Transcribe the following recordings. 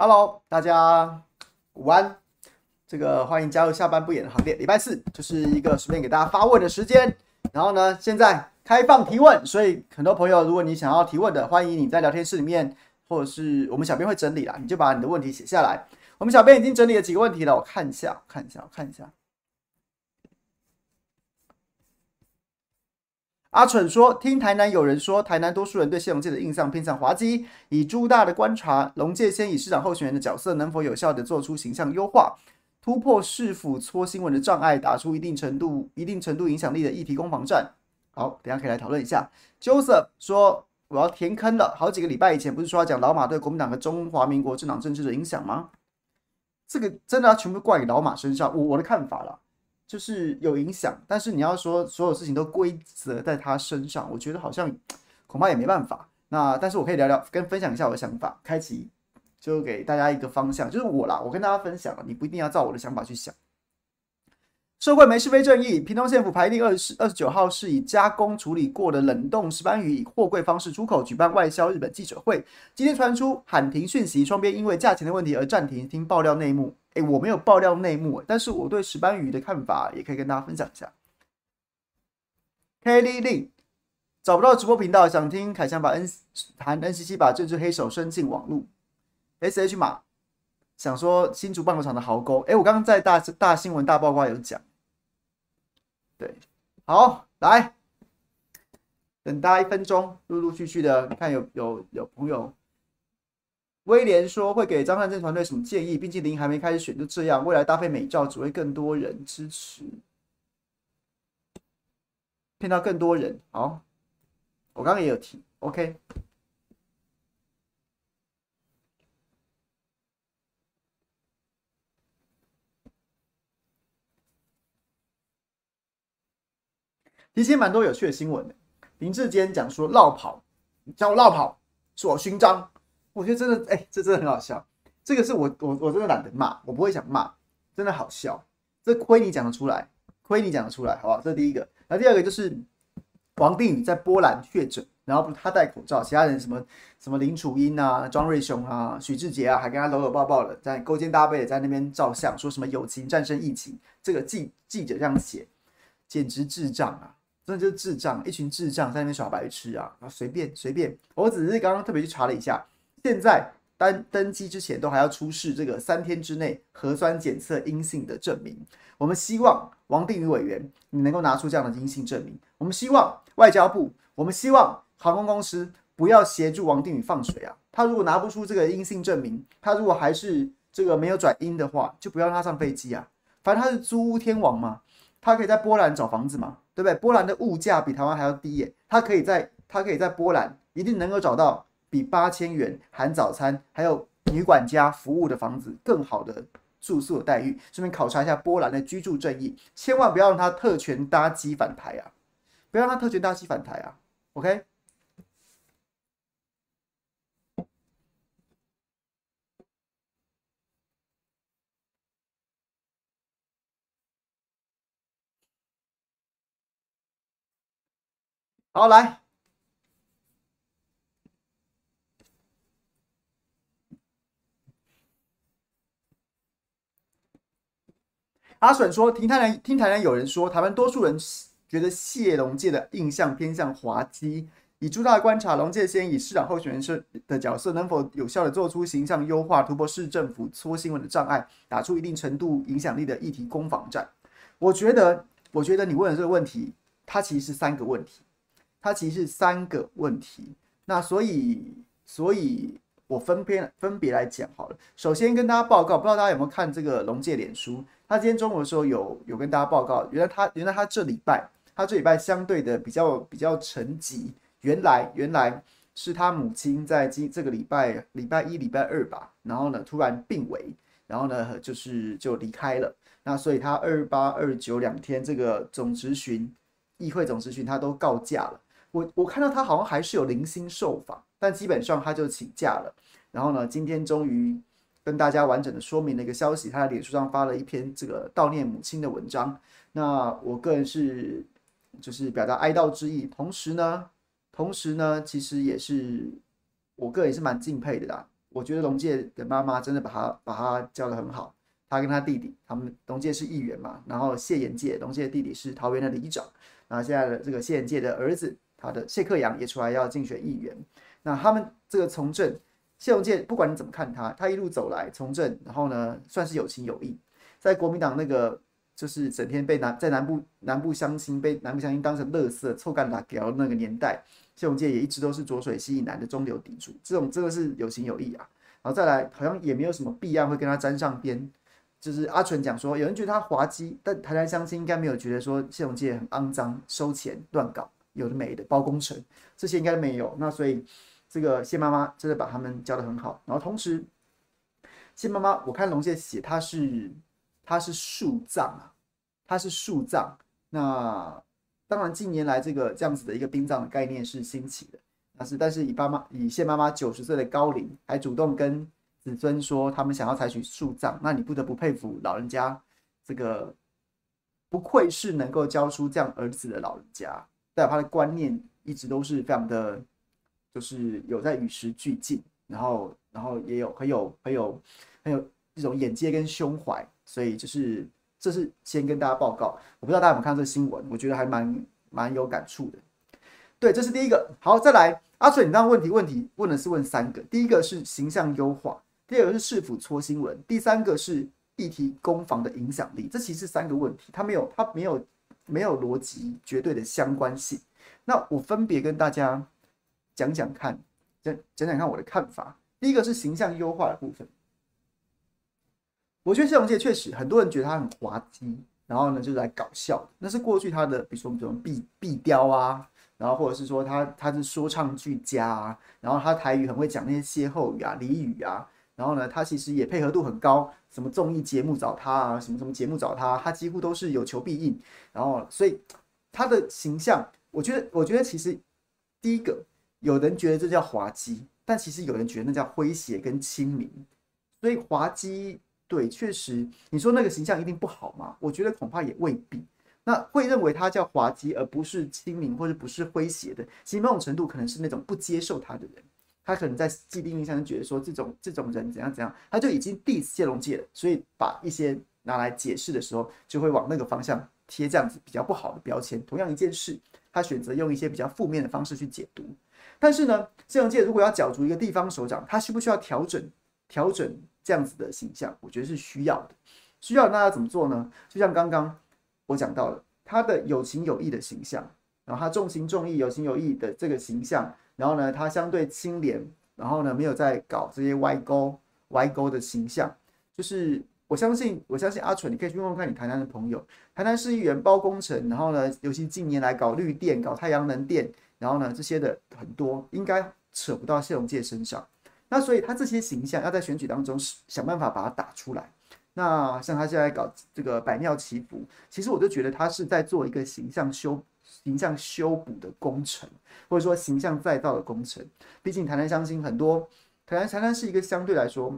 ？Hello，大家午安。这个欢迎加入下班不演的行列。礼拜四就是一个随便给大家发问的时间。然后呢，现在开放提问，所以很多朋友，如果你想要提问的，欢迎你在聊天室里面，或者是我们小编会整理啦，你就把你的问题写下来。我们小编已经整理了几个问题了，我看一下，看一下，我看一下。阿蠢说：“听台南有人说，台南多数人对谢龙介的印象偏向滑稽。以朱大的观察，龙介先以市长候选人的角色，能否有效地做出形象优化，突破市府搓新闻的障碍，打出一定程度、一定程度影响力的议题攻防战？”好，等下可以来讨论一下。Joseph 说：“我要填坑了。好几个礼拜以前不是说要讲老马对国民党和中华民国政党政治的影响吗？这个真的要全部怪给老马身上？我我的看法了。”就是有影响，但是你要说所有事情都归责在他身上，我觉得好像恐怕也没办法。那但是我可以聊聊，跟分享一下我的想法，开启就给大家一个方向，就是我啦，我跟大家分享了，你不一定要照我的想法去想。社会没是非正义，屏东县府排定二十二十九号是以加工处理过的冷冻石斑鱼以货柜方式出口，举办外销日本记者会。今天传出喊停讯息，双边因为价钱的问题而暂停。听爆料内幕。诶、我没有爆料内幕，但是我对石斑鱼的看法也可以跟大家分享一下。Kelly Lin 找不到直播频道，想听凯翔把 N 谈 NCC 把政治黑手伸进网络。SH 马想说新竹棒球场的壕沟，哎、我刚刚在大大新闻大爆瓜有讲。对，好，来等大家一分钟，陆陆续续的看有有有朋友。威廉说会给张善政团队什么建议？毕竟林还没开始选，就这样，未来搭配美照只会更多人支持，骗到更多人。好，我刚刚也有提，OK。提前蛮多有趣的新闻的，林志坚讲说绕跑，叫我绕跑是我勋章。我觉得真的，哎、欸，这真的很好笑。这个是我，我，我真的懒得骂，我不会想骂，真的好笑。这亏你讲得出来，亏你讲得出来，好不好？这第一个。那第二个就是王定宇在波兰确诊，然后他戴口罩，其他人什么什么林楚茵啊、庄瑞雄啊、许志杰啊，还跟他搂搂抱抱的，在勾肩搭背的在那边照相，说什么友情战胜疫情。这个记记者这样写，简直智障啊！真的就是智障，一群智障在那边耍白痴啊！啊，随便随便，我只是刚刚特别去查了一下。现在登登机之前都还要出示这个三天之内核酸检测阴性的证明。我们希望王定宇委员你能够拿出这样的阴性证明。我们希望外交部，我们希望航空公司不要协助王定宇放水啊！他如果拿不出这个阴性证明，他如果还是这个没有转阴的话，就不要让他上飞机啊！反正他是租屋天王嘛，他可以在波兰找房子嘛，对不对？波兰的物价比台湾还要低耶，他可以在他可以在波兰一定能够找到比八千元含早餐还有女管家服务的房子更好的住宿的待遇。顺便考察一下波兰的居住正义，千万不要让他特权搭机返台啊！不要让他特权搭机返台啊！OK。好，来。阿笋说：“听台南，听台南有人说，台湾多数人觉得谢龙介的印象偏向滑稽。以诸大观察，龙介先以市长候选人的角色，能否有效的做出形象优化、突破市政府搓新闻的障碍，打出一定程度影响力的议题攻防战？我觉得，我觉得你问的这个问题，它其实是三个问题。”它其实是三个问题，那所以，所以我分别分别来讲好了。首先跟大家报告，不知道大家有没有看这个龙介脸书？他今天中午的时候有有跟大家报告，原来他原来他这礼拜他这礼拜相对的比较比较沉寂。原来原来是他母亲在今这个礼拜礼拜一礼拜二吧，然后呢突然病危，然后呢就是就离开了。那所以他二八二九两天这个总执询议会总执询他都告假了。我我看到他好像还是有零星受访，但基本上他就请假了。然后呢，今天终于跟大家完整的说明了一个消息，他在脸书上发了一篇这个悼念母亲的文章。那我个人是就是表达哀悼之意，同时呢，同时呢，其实也是我个人也是蛮敬佩的啦。我觉得龙介的妈妈真的把他把他教得很好，他跟他弟弟，他们龙介是议员嘛，然后谢延介，龙介的弟弟是桃园的里长，然后现在的这个谢延介的儿子。他的谢克阳也出来要竞选议员，那他们这个从政，谢龙健不管你怎么看他，他一路走来从政，然后呢算是有情有义，在国民党那个就是整天被南在南部南部乡亲被南部乡亲当成垃圾臭干打屌那个年代，谢龙健也一直都是浊水溪以南的中流砥柱，这种真的是有情有义啊。然后再来好像也没有什么弊案会跟他沾上边，就是阿纯讲说有人觉得他滑稽，但台南乡亲应该没有觉得说谢永介很肮脏收钱乱搞。有的没的包工程，这些应该没有。那所以这个谢妈妈真的把他们教得很好。然后同时，谢妈妈，我看龙介写他是他是树葬啊，他是树葬。那当然近年来这个这样子的一个殡葬的概念是兴起的，但是但是以爸妈以谢妈妈九十岁的高龄，还主动跟子孙说他们想要采取树葬，那你不得不佩服老人家，这个不愧是能够教出这样儿子的老人家。代表他的观念一直都是非常的，就是有在与时俱进，然后，然后也有很有很有很有一种眼界跟胸怀，所以就是这是先跟大家报告。我不知道大家有没有看这个新闻，我觉得还蛮蛮有感触的。对，这是第一个。好，再来，阿水，你那问题问题问的是问三个，第一个是形象优化，第二个是市府搓新闻，第三个是议题攻防的影响力。这其实三个问题，他没有他没有。没有逻辑绝对的相关性，那我分别跟大家讲讲看，讲讲讲看我的看法。第一个是形象优化的部分，我觉得谢龙介确实很多人觉得他很滑稽，然后呢就是来搞笑，那是过去他的，比如说比如壁壁雕啊，然后或者是说他他是说唱俱佳啊，然后他台语很会讲那些歇后语啊、俚语啊，然后呢他其实也配合度很高。什么综艺节目找他啊？什么什么节目找他？他几乎都是有求必应。然后，所以他的形象，我觉得，我觉得其实第一个，有人觉得这叫滑稽，但其实有人觉得那叫诙谐跟亲民。所以滑稽，对，确实，你说那个形象一定不好吗？我觉得恐怕也未必。那会认为他叫滑稽，而不是亲民或者不是诙谐的，其实某种程度可能是那种不接受他的人。他可能在既定印象就觉得说，这种这种人怎样怎样，他就已经 diss 谢龙介了，所以把一些拿来解释的时候，就会往那个方向贴这样子比较不好的标签。同样一件事，他选择用一些比较负面的方式去解读。但是呢，谢龙介如果要角逐一个地方首长，他需不需要调整调整这样子的形象？我觉得是需要的。需要那要怎么做呢？就像刚刚我讲到了他的有情有义的形象，然后他重情重义、有情有义的这个形象。然后呢，他相对清廉，然后呢，没有在搞这些歪勾、歪勾的形象，就是我相信，我相信阿纯，你可以去问问看你台南的朋友，台南市议员包工程，然后呢，尤其近年来搞绿电、搞太阳能电，然后呢这些的很多，应该扯不到谢龙介身上。那所以他这些形象要在选举当中想办法把它打出来。那像他现在搞这个百庙祈福，其实我就觉得他是在做一个形象修、形象修补的工程，或者说形象再造的工程。毕竟台南相亲很多，台南台南是一个相对来说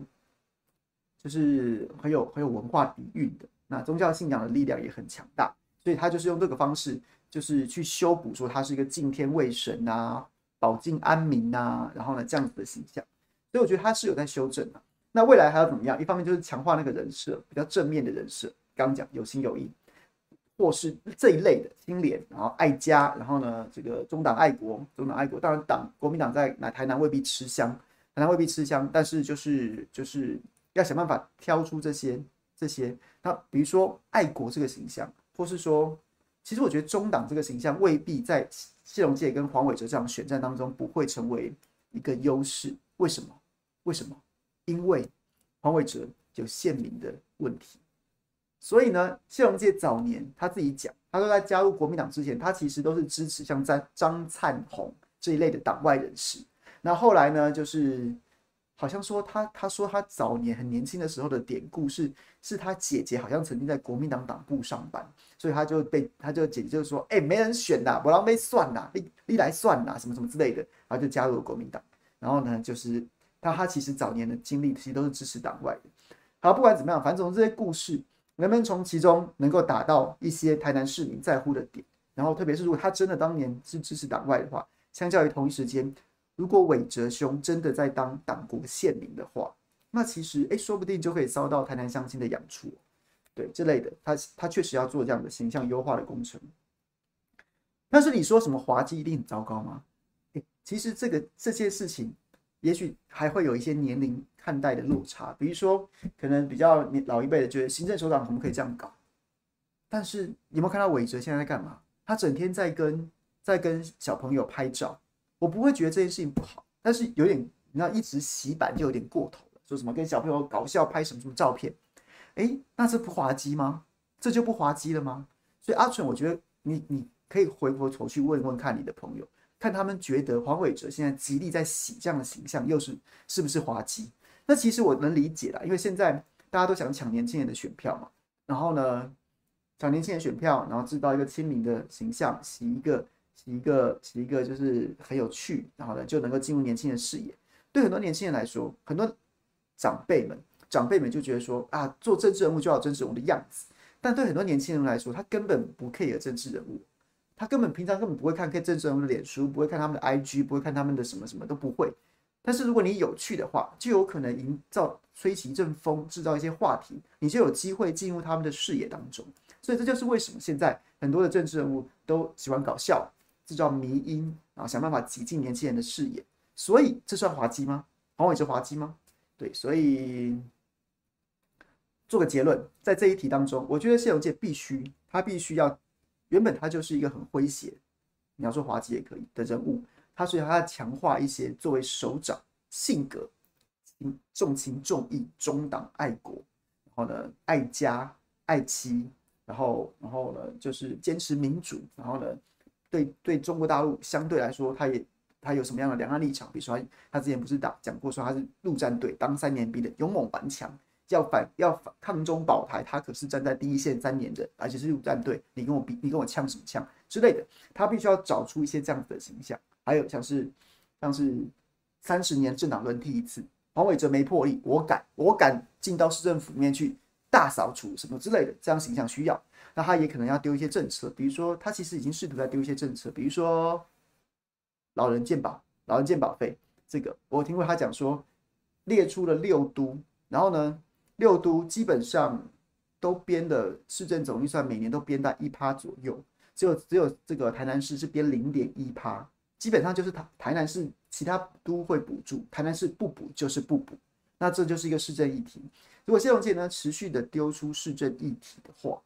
就是很有很有文化底蕴的，那宗教信仰的力量也很强大，所以他就是用这个方式，就是去修补说他是一个敬天畏神啊、保境安民啊，然后呢这样子的形象。所以我觉得他是有在修正的。那未来还要怎么样？一方面就是强化那个人设，比较正面的人设，刚刚讲有心有义，或是这一类的清廉，然后爱家，然后呢，这个中党爱国，中党爱国。当然党国民党在台南未必吃香，台南未必吃香，但是就是就是要想办法挑出这些这些。那比如说爱国这个形象，或是说，其实我觉得中党这个形象未必在谢龙介跟黄伟哲这场选战当中不会成为一个优势。为什么？为什么？因为黄伟哲有县民的问题，所以呢，谢龙介早年他自己讲，他说在加入国民党之前，他其实都是支持像张张灿宏这一类的党外人士。那后来呢，就是好像说他他说他早年很年轻的时候的典故是，是他姐姐好像曾经在国民党党部上班，所以他就被他就姐姐就说，哎、没人选呐，我让被算呐，你你来算呐，什么什么之类的，然后就加入了国民党。然后呢，就是。他他其实早年的经历其实都是支持党外的。好，不管怎么样，反正从这些故事，能不能从其中能够打到一些台南市民在乎的点？然后，特别是如果他真的当年是支持党外的话，相较于同一时间，如果伟哲兄真的在当党国县民的话，那其实哎，说不定就可以遭到台南乡亲的养出。对这类的，他他确实要做这样的形象优化的工程。但是你说什么滑稽一定很糟糕吗？哎，其实这个这些事情。也许还会有一些年龄看待的落差，比如说，可能比较年老一辈的觉得行政首长可不可以这样搞？但是你有没有看到韦哲现在在干嘛？他整天在跟在跟小朋友拍照，我不会觉得这件事情不好，但是有点，你知道一直洗版就有点过头了，说什么跟小朋友搞笑拍什么什么照片，哎，那这不滑稽吗？这就不滑稽了吗？所以阿纯，我觉得你你可以回过头去问问看你的朋友。看他们觉得黄伟哲现在极力在洗这样的形象，又是是不是滑稽？那其实我能理解啦，因为现在大家都想抢年轻人的选票嘛。然后呢，抢年轻人选票，然后制造一个亲民的形象，洗一个洗一个洗一个，就是很有趣，然后呢就能够进入年轻人视野。对很多年轻人来说，很多长辈们长辈们就觉得说啊，做政治人物就要政治人物的样子。但对很多年轻人来说，他根本不 care 政治人物。他根本平常根本不会看看政治人物的脸书，不会看他们的 IG，不会看他们的什么什么都不会。但是如果你有趣的话，就有可能营造吹起一阵风，制造一些话题，你就有机会进入他们的视野当中。所以这就是为什么现在很多的政治人物都喜欢搞笑，制造迷因，然后想办法挤进年轻人的视野。所以这算滑稽吗？黄伟哲滑稽吗？对，所以做个结论，在这一题当中，我觉得谢龙介必须，他必须要。原本他就是一个很诙谐，你要说滑稽也可以的人物，他所以他要强化一些作为首长性格，重情重义、忠党爱国，然后呢爱家爱妻，然后然后呢就是坚持民主，然后呢对对中国大陆相对来说他也他有什么样的两岸立场？比如说他他之前不是打讲过说他是陆战队当三年兵的勇猛顽强。要反要反抗中保台，他可是站在第一线三年的，而且是陆战队。你跟我比，你跟我呛什么呛之类的，他必须要找出一些这样子的形象。还有像是像是三十年政党轮替一次，黄伟哲没破例，我敢我敢进到市政府里面去大扫除什么之类的，这样形象需要。那他也可能要丢一些政策，比如说他其实已经试图在丢一些政策，比如说老人健保、老人健保费这个，我听过他讲说列出了六都，然后呢。六都基本上都编的市政总预算每年都编在一趴左右，只有只有这个台南市是编零点一趴，基本上就是台台南市其他都会补助，台南市不补就是不补，那这就是一个市政议题。如果谢龙介呢持续的丢出市政议题的话，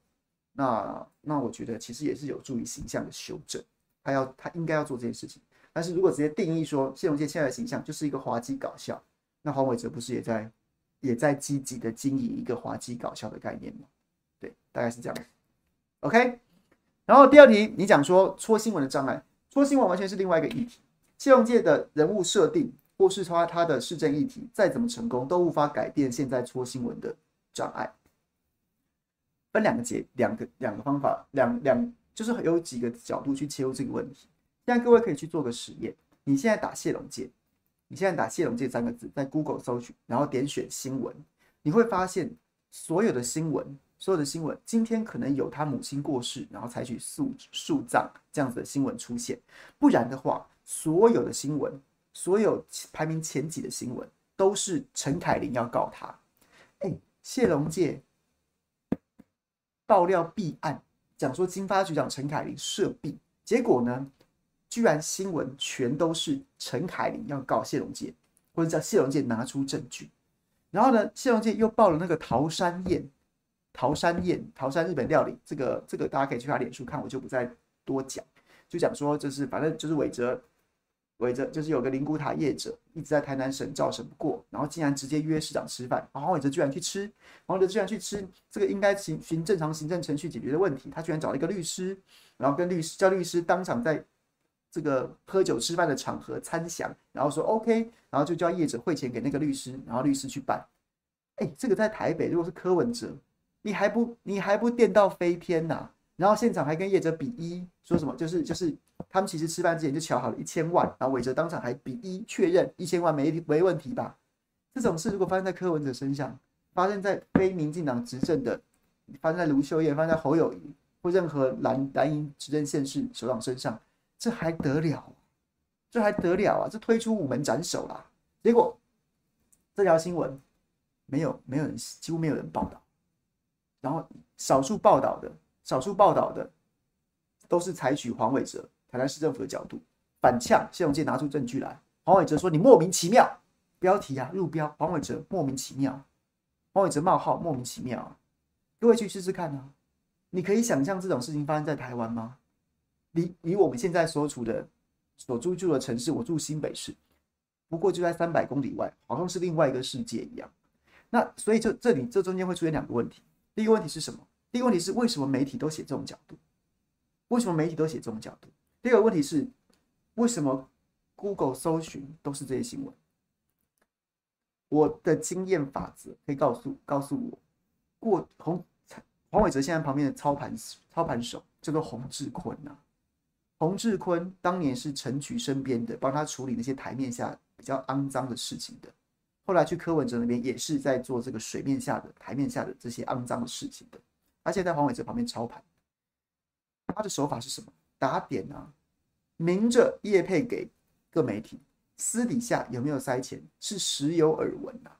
那那我觉得其实也是有助于形象的修正，他要他应该要做这件事情。但是如果直接定义说谢龙介现在的形象就是一个滑稽搞笑，那黄伟哲不是也在？也在积极的经营一个滑稽搞笑的概念嘛？对，大概是这样。OK，然后第二题，你讲说戳新闻的障碍，戳新闻完全是另外一个议题。谢龙介的人物设定，或是他他的市政议题，再怎么成功，都无法改变现在戳新闻的障碍。分两个节，两个两个方法，两两就是有几个角度去切入这个问题。现在各位可以去做个实验，你现在打谢龙介。你现在打“谢龙介”三个字，在 Google 搜寻，然后点选新闻，你会发现所有的新闻，所有的新闻，今天可能有他母亲过世，然后采取树树葬这样子的新闻出现。不然的话，所有的新闻，所有排名前几的新闻，都是陈凯琳要告他。哎，谢龙介爆料弊案，讲说金发局长陈凯琳涉弊，结果呢？居然新闻全都是陈凯琳要告谢龙介，或者叫谢龙介拿出证据。然后呢，谢龙介又报了那个桃山宴，桃山宴，桃山日本料理，这个这个大家可以去他脸书看，我就不再多讲。就讲说，就是反正就是韦哲，韦哲就是有个灵骨塔业者一直在台南省照审不过，然后竟然直接约市长吃饭，然后韦哲居然去吃，黄韦哲居然去吃，这个应该循循正常行政程序解决的问题，他居然找了一个律师，然后跟律师叫律师当场在。这个喝酒吃饭的场合参详，然后说 OK，然后就叫业者汇钱给那个律师，然后律师去办。哎，这个在台北如果是柯文哲，你还不你还不电到飞天呐、啊？然后现场还跟业者比一，说什么就是就是他们其实吃饭之前就乔好了一千万，然后韦哲当场还比一确认一千万没没问题吧？这种事如果发生在柯文哲身上，发生在非民进党执政的，发生在卢秀燕，发生在侯友宜或任何蓝蓝营执政县市首长身上。这还得了？这还得了啊！这推出午门斩首啦！结果这条新闻没有没有人，几乎没有人报道。然后少数报道的，少数报道的都是采取黄伟哲台南市政府的角度反呛谢龙介拿出证据来。黄伟哲说：“你莫名其妙。”标题啊，入标黄伟哲莫名其妙。黄伟哲冒号莫名其妙！各位去试试看啊！你可以想象这种事情发生在台湾吗？离离我们现在所处的、所居住的城市，我住新北市，不过就在三百公里外，好像是另外一个世界一样。那所以就这里这中间会出现两个问题。第一个问题是什么？第一个问题是为什么媒体都写这种角度？为什么媒体都写这种角度？第二个问题是为什么 Google 搜寻都是这些新闻？我的经验法则可以告诉告诉我，过洪黄伟哲现在旁边的操盘操盘手叫做洪志坤呐、啊。洪志坤当年是陈菊身边的，帮他处理那些台面下比较肮脏的事情的。后来去柯文哲那边也是在做这个水面下的、台面下的这些肮脏的事情的。而且在黄伟哲旁边操盘，他的手法是什么？打点啊，明着叶配给各媒体，私底下有没有塞钱是时有耳闻啊，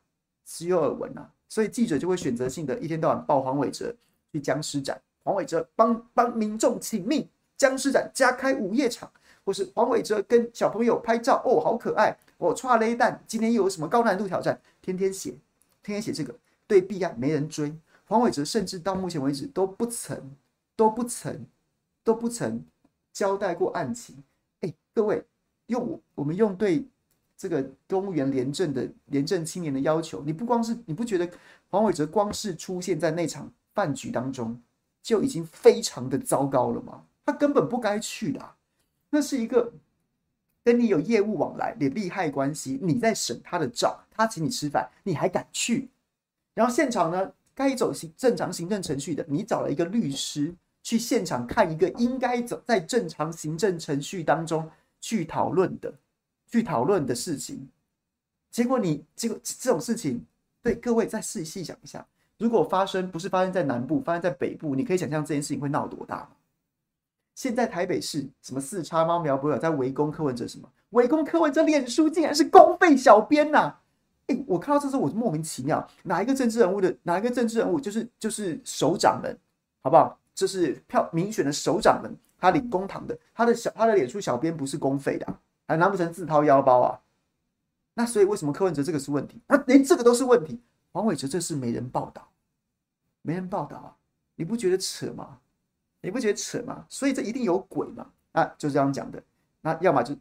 时有耳闻啊。所以记者就会选择性的一天到晚报黄伟哲去僵尸展，黄伟哲帮帮民众请命。僵尸展加开午夜场，或是黄伟哲跟小朋友拍照哦，好可爱哦！剉咧等，今天又有什么高难度挑战？天天写，天天写这个，对弊案没人追。黄伟哲甚至到目前为止都不曾、都不曾、都不曾交代过案情。哎，各位，用我我们用对这个公务员廉政的廉政青年的要求，你不光是你不觉得黄伟哲光是出现在那场饭局当中就已经非常的糟糕了吗？他根本不该去的，那是一个跟你有业务往来、的利害关系，你在审他的账，他请你吃饭，你还敢去？然后现场呢，该走行正常行政程序的，你找了一个律师去现场看一个应该走在正常行政程序当中去讨论的、去讨论的事情，结果你结果这种事情，对各位再细细想一下，如果发生不是发生在南部，发生在北部，你可以想象这件事情会闹多大？现在台北市什么四叉猫苗博友在围攻柯文哲什么？围攻柯文哲脸书竟然是公费小编呐、啊！哎、我看到这时候我就莫名其妙，哪一个政治人物的哪一个政治人物就是就是首长们，好不好？这、就是票民选的首长们，他领公堂的，他的小他的脸书小编不是公费的、还难不成自掏腰包啊？那所以为什么柯文哲这个是问题？那，连这个都是问题。黄伟哲这事没人报道，没人报道啊？你不觉得扯吗？你不觉得扯吗？所以这一定有鬼嘛？啊，就这样讲的。那要么就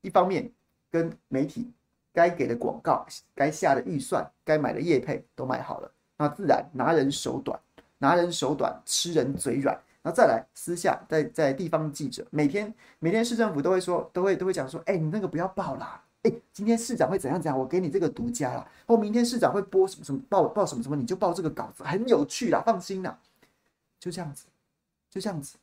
一方面跟媒体该给的广告、该下的预算、该买的业配都买好了，那自然拿人手短，拿人手短，吃人嘴软。然后再来私下在在地方记者，每天每天市政府都会说，都会都会讲说，哎，你那个不要报啦，哎，今天市长会怎样怎样，我给你这个独家啦，或明天市长会播什么什么报报什么什么，你就报这个稿子，很有趣啦，放心啦，就这样子，就这样子，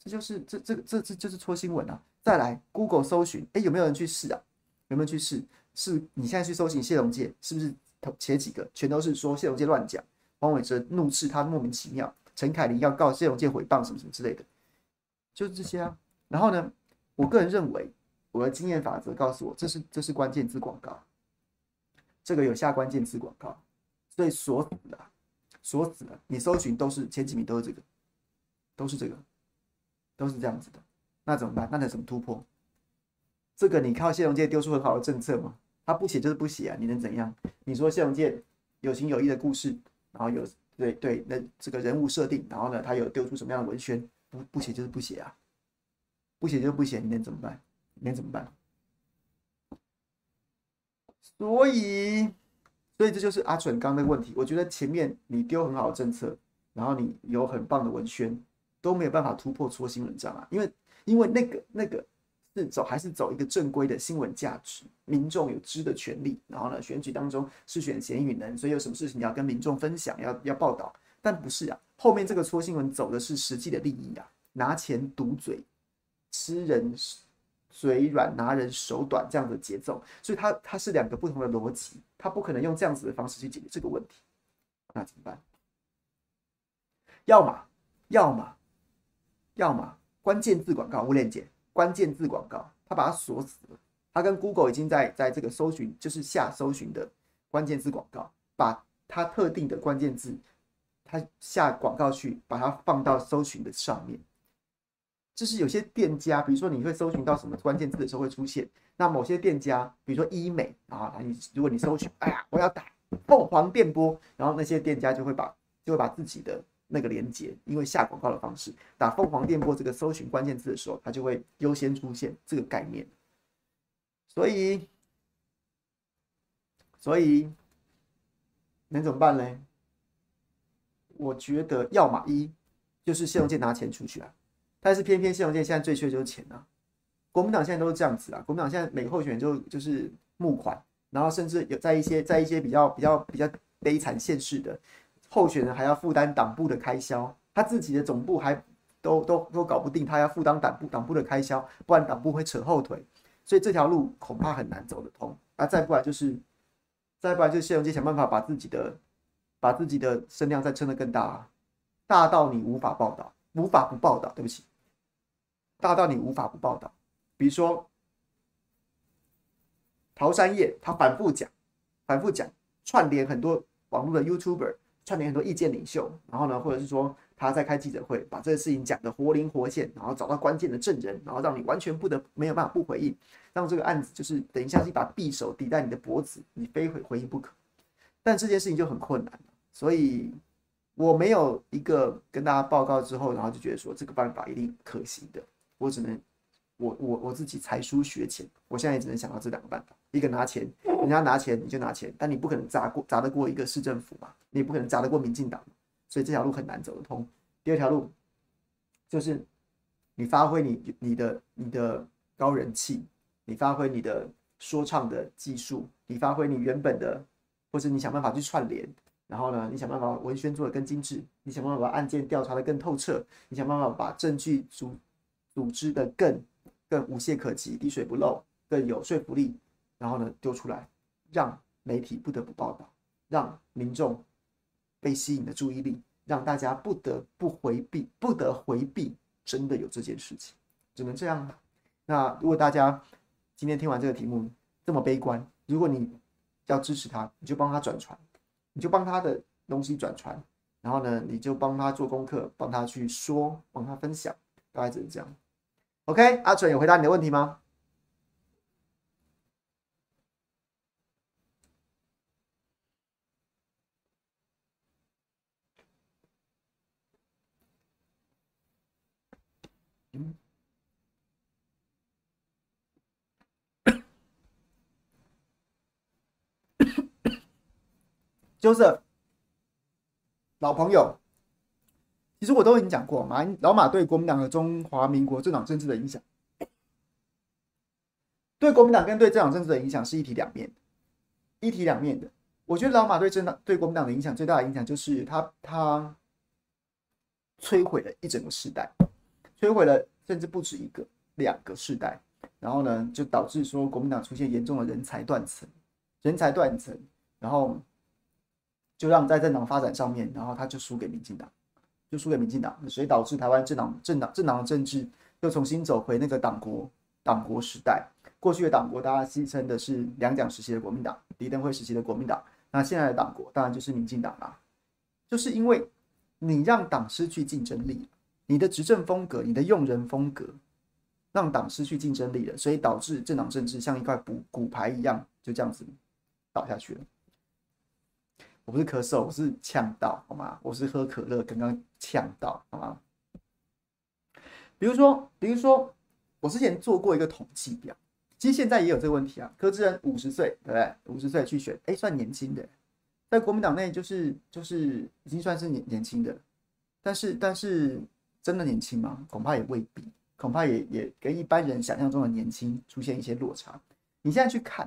这就是这这这这就是戳新闻啊。再来，Google 搜寻，哎，有没有人去试啊？有没有去试？是你现在去搜寻谢龙介，是不是前几个全都是说谢龙介乱讲？黄伟哲怒斥他莫名其妙，陈凯琳要告谢龙介诽谤什么什么之类的，就是这些啊。然后呢，我个人认为，我的经验法则告诉我，这是这是关键字广告，这个有下关键字广告，所以锁死了，锁死了。你搜寻都是前几名都是这个，都是这个，都是这样子的。那怎么办？那得怎么突破？这个你靠谢龙介丢出很好的政策吗？他不写就是不写啊，你能怎样？你说谢龙介有情有义的故事，然后有对对那这个人物设定，然后呢，他有丢出什么样的文宣？不不写就是不写啊，不写就不写，你能怎么办？你能怎么办？所以，所以这就是阿准刚的问题。我觉得前面你丢很好的政策，然后你有很棒的文宣，都没有办法突破戳新闻战啊，因为。因为那个那个是走还是走一个正规的新闻价值，民众有知的权利。然后呢，选举当中是选贤与能，所以有什么事情你要跟民众分享，要要报道。但不是啊，后面这个戳新闻走的是实际的利益啊，拿钱堵嘴，吃人嘴软，拿人手短这样的节奏。所以它它是两个不同的逻辑，它不可能用这样子的方式去解决这个问题。那怎么办？要么，要么，要么。关键字广告，吴链接，关键字广告，他把它锁死了。他跟 Google 已经在在这个搜寻，就是下搜寻的关键字广告，把它特定的关键字，它下广告去，把它放到搜寻的上面。就是有些店家，比如说你会搜寻到什么关键字的时候会出现，那某些店家，比如说医美啊，你如果你搜寻，哎呀，我要打凤凰电波，然后那些店家就会把就会把自己的。那个连接，因为下广告的方式，打凤凰电波这个搜寻关键字的时候，它就会优先出现这个概念。所以，所以能怎么办呢？我觉得要么一就是谢龙介拿钱出去啊，但是偏偏谢龙介现在最缺的就是钱啊。国民党现在都是这样子啊，国民党现在每个候选人就就是募款，然后甚至有在一些在一些比较比较比较悲惨现实的。候选人还要负担党部的开销，他自己的总部还都都都搞不定，他要负担党部党部的开销，不然党部会扯后腿，所以这条路恐怕很难走得通。啊，再不然就是，再不然就是谢龙介想办法把自己的把自己的声量再撑得更大啊，大到你无法报道，无法不报道，对不起，大到你无法不报道。比如说桃山叶，他反复讲，反复讲，串联很多网络的 YouTuber。串联很多意见领袖，然后呢，或者是说他在开记者会，把这个事情讲得活灵活现，然后找到关键的证人，然后让你完全不得没有办法不回应，让这个案子就是等一下是一把匕首抵在你的脖子，你非回回应不可。但这件事情就很困难，所以我没有一个跟大家报告之后，然后就觉得说这个办法一定可行的，我只能。我我我自己才疏学浅，我现在也只能想到这两个办法：一个拿钱，人家拿钱你就拿钱，但你不可能砸过砸得过一个市政府嘛，你不可能砸得过民进党，所以这条路很难走得通。第二条路就是你发挥你你的你的高人气，你发挥你的说唱的技术，你发挥你原本的，或者你想办法去串联，然后呢，你想办法文宣做得更精致，你想办法把案件调查得更透彻，你想办法把证据组组织的更。更无懈可击、滴水不漏、更有说服力，然后呢，丢出来，让媒体不得不报道，让民众被吸引的注意力，让大家不得不回避、不得回避，真的有这件事情，只能这样。那如果大家今天听完这个题目这么悲观，如果你要支持他，你就帮他转传，你就帮他的东西转传，然后呢，你就帮他做功课，帮他去说，帮他分享，大概就是这样。Ok 阿准有回答你的问题吗？就是老朋友。其实我都已经讲过，马老马对国民党和中华民国政党政治的影响，对国民党跟对政党政治的影响是一体两面，一体两面的。我觉得老马对政党对国民党的影响最大的影响就是他他摧毁了一整个时代，摧毁了甚至不止一个两个世代，然后呢，就导致说国民党出现严重的人才断层，人才断层，然后就让在政党发展上面，然后他就输给民进党，就输给民进党，所以导致台湾政党政党政党的政治又重新走回那个党国党国时代。过去的党国大家戏称的是两蒋时期的国民党，李登辉时期的国民党。那现在的党国当然就是民进党啦，就是因为你让党失去竞争力，你的执政风格、你的用人风格，让党失去竞争力了，所以导致政党政治像一块骨骨牌一样，就这样子倒下去了。我不是咳嗽，我是呛到，好吗？我是喝可乐，刚刚呛到，好吗？比如说，比如说，我之前做过一个统计表。其实现在也有这个问题啊，柯志恩五十岁，对不对？五十岁去选，哎，算年轻的，在国民党内就是就是已经算是年年轻的，但是但是真的年轻吗？恐怕也未必，恐怕也也跟一般人想象中的年轻出现一些落差。你现在去看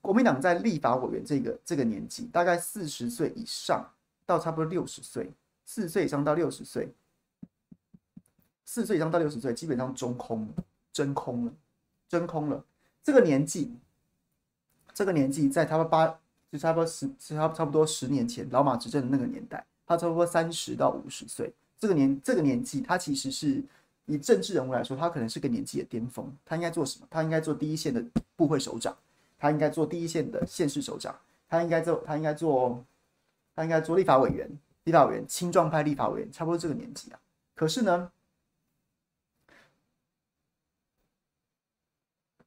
国民党在立法委员这个这个年纪，大概四十岁以上到差不多六十岁，四十岁以上到六十岁，四十岁以上到六十岁基本上中空了，真空了，真空了。这个年纪，这个年纪在他们八，就差不多十，差差不多十年前老马执政的那个年代，他差不多三十到五十岁。这个年这个年纪，他其实是以政治人物来说，他可能是个年纪的巅峰。他应该做什么？他应该做第一线的部会首长，他应该做第一线的县市首长，他应该做他应该做他应该做立法委员，立法委员青壮派立法委员，差不多这个年纪啊。可是呢？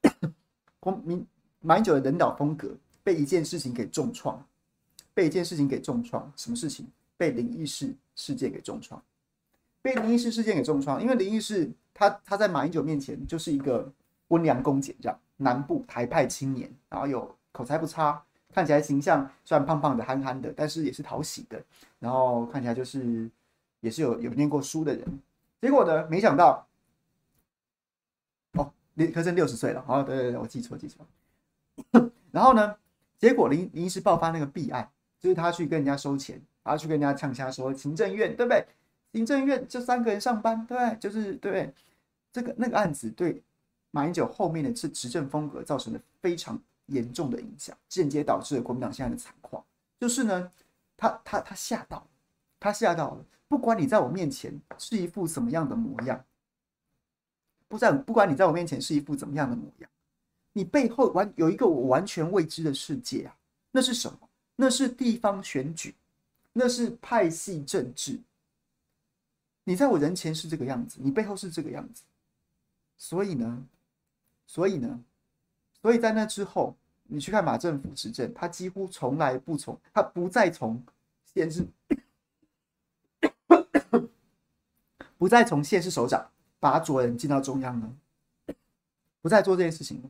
国民马英九的领导风格被一件事情给重创，被一件事情给重创。什么事情？被林义士事件给重创，被林义士事件给重创。因为林义士他他在马英九面前就是一个温良恭俭让，南部台派青年，然后有口才不差，看起来形象虽然胖胖的、憨憨的，但是也是讨喜的。然后看起来就是也是有有念过书的人。结果呢，没想到。哦林柯震六十岁了，哦，对对对，我记错记错。然后呢，结果林林义士爆发那个弊案，就是他去跟人家收钱，然后去跟人家呛瞎说行政院对不对？行政院就三个人上班，对不对？就是对这个那个案子对马英九后面的是执政风格造成了非常严重的影响，间接导致了国民党现在的惨况。就是呢，他他他吓到，他吓到了，不管你在我面前是一副什么样的模样。不在，不管你在我面前是一副怎么样的模样，你背后完有一个我完全未知的世界啊！那是什么？那是地方选举，那是派系政治。你在我人前是这个样子，你背后是这个样子。所以呢，所以呢，所以在那之后，你去看马政府执政，他几乎从来不从，他不再从县市，不再从县市首长。把左人进到中央了，不再做这件事情了。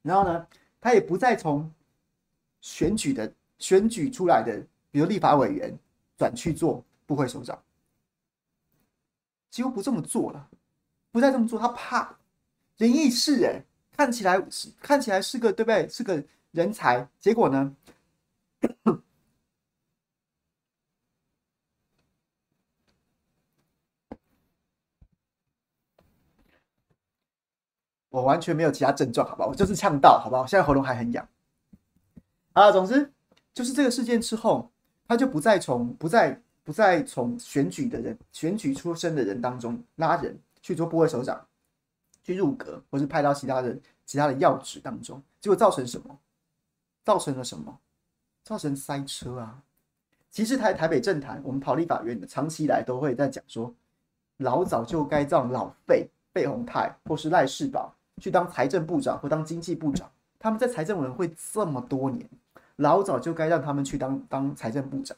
然后呢，他也不再从选举的选举出来的，比如立法委员转去做部会首长，几乎不这么做了，不再这么做。他怕林义士，哎，看起来是看起来是个对不对？是个人才，结果呢？我完全没有其他症状，好吧？我就是呛到，好吧，我？现在喉咙还很痒。啊，总之就是这个事件之后，他就不再从不再不再从选举的人、选举出身的人当中拉人去做部会首长，去入阁，或是派到其他的其他的要职当中，结果造成什么？造成了什么？造成塞车啊！其实台台北政坛，我们跑立法院的，长期以来都会在讲说，老早就该让老费费鸿泰或是赖士葆。去当财政部长或当经济部长，他们在财政委员会这么多年，老早就该让他们去当当财政部长，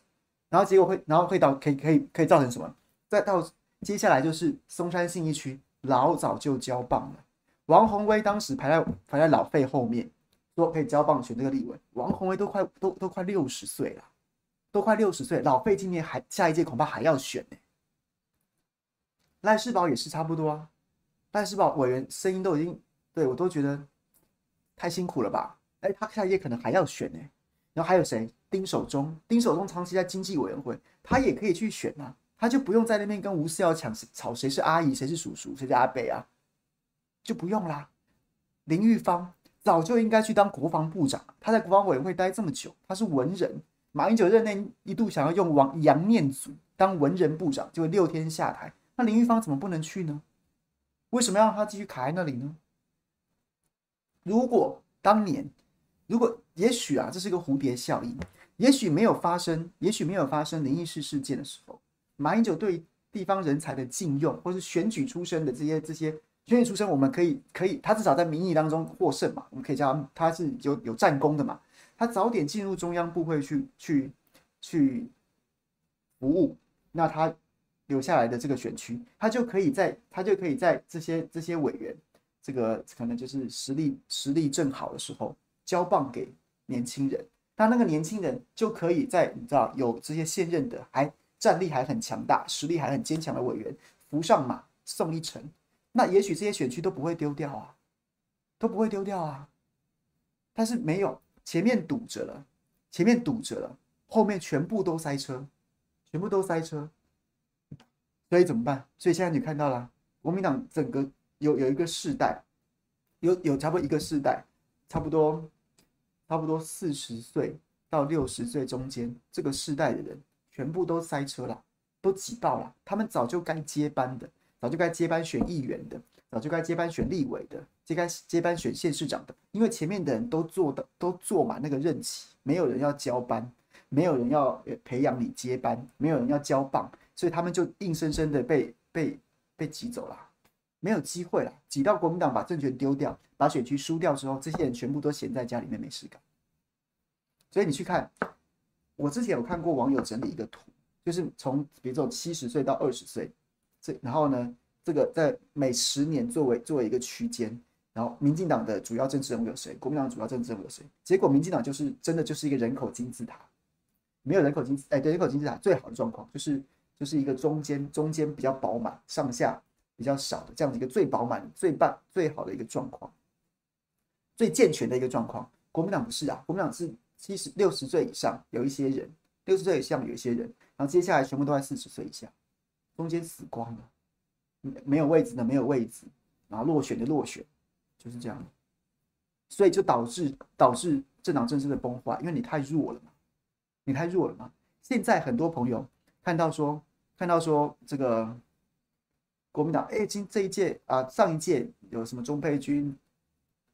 然后结果会，然后会到可以可以可以造成什么？再到接下来就是松山信义区，老早就交棒了。王宏威当时排在排在老费后面，说可以交棒选这个立委。王宏威都快都都快六十岁了，都快六十岁，老费今年还下一届恐怕还要选呢。赖世宝也是差不多啊，赖世宝委员声音都已经对我都觉得太辛苦了吧？哎，他下一届可能还要选呢。然后还有谁？丁守中，丁守中长期在经济委员会，他也可以去选啊，他就不用在那边跟吴思瑶抢吵谁是阿姨，谁是叔叔，谁是阿伯啊，就不用啦。林玉芳早就应该去当国防部长，他在国防委员会待这么久，他是文人。马英九任内一度想要用王杨念祖当文人部长，结果六天下台。那林玉芳怎么不能去呢？为什么要让他继续卡在那里呢？如果当年，如果也许啊，这是一个蝴蝶效应，也许没有发生，也许没有发生灵异事事件的时候，马英九对地方人才的禁用，或是选举出身的这些这些选举出身，我们可以可以，他至少在民意当中获胜嘛，我们可以叫他他是有有战功的嘛，他早点进入中央部会去去去服务，那他。留下来的这个选区，他就可以在，他就可以在这些这些委员，这个可能就是实力实力正好的时候，交棒给年轻人。那那个年轻人就可以在你知道有这些现任的还战力还很强大、实力还很坚强的委员扶上马送一程，那也许这些选区都不会丢掉啊，都不会丢掉啊。但是没有，前面堵着了，前面堵着了，后面全部都塞车，全部都塞车。所以怎么办？所以现在你看到了，国民党整个有有一个世代，有有差不多一个世代，差不多差不多四十岁到六十岁中间这个世代的人，全部都塞车了，都挤爆了。他们早就该接班的，早就该接班选议员的，早就该接班选立委的，接该接班选县市长的。因为前面的人都做的都做满那个任期，没有人要交班，没有人要培养你接班，没有人要交棒。所以他们就硬生生的被被被挤走了，没有机会了。挤到国民党把政权丢掉，把选区输掉之后，这些人全部都闲在家里面没事干。所以你去看，我之前有看过网友整理一个图，就是从比如说七十岁到二十岁，这然后呢，这个在每十年作为作为一个区间，然后民进党的主要政治人物有谁，国民党主要政治人物有谁？结果民进党就是真的就是一个人口金字塔，没有人口金字，哎，对，人口金字塔最好的状况就是。就是一个中间中间比较饱满，上下比较少的这样的一个最饱满、最棒、最好的一个状况，最健全的一个状况。国民党不是啊，国民党是七十六十岁以上有一些人，六十岁以上有一些人，然后接下来全部都在四十岁以下，中间死光了，没有位置的没有位置，然后落选的落选，就是这样，所以就导致导致政党政治的崩坏，因为你太弱了嘛，你太弱了嘛。现在很多朋友看到说。看到说这个国民党，哎，今这一届啊，上一届有什么钟沛君、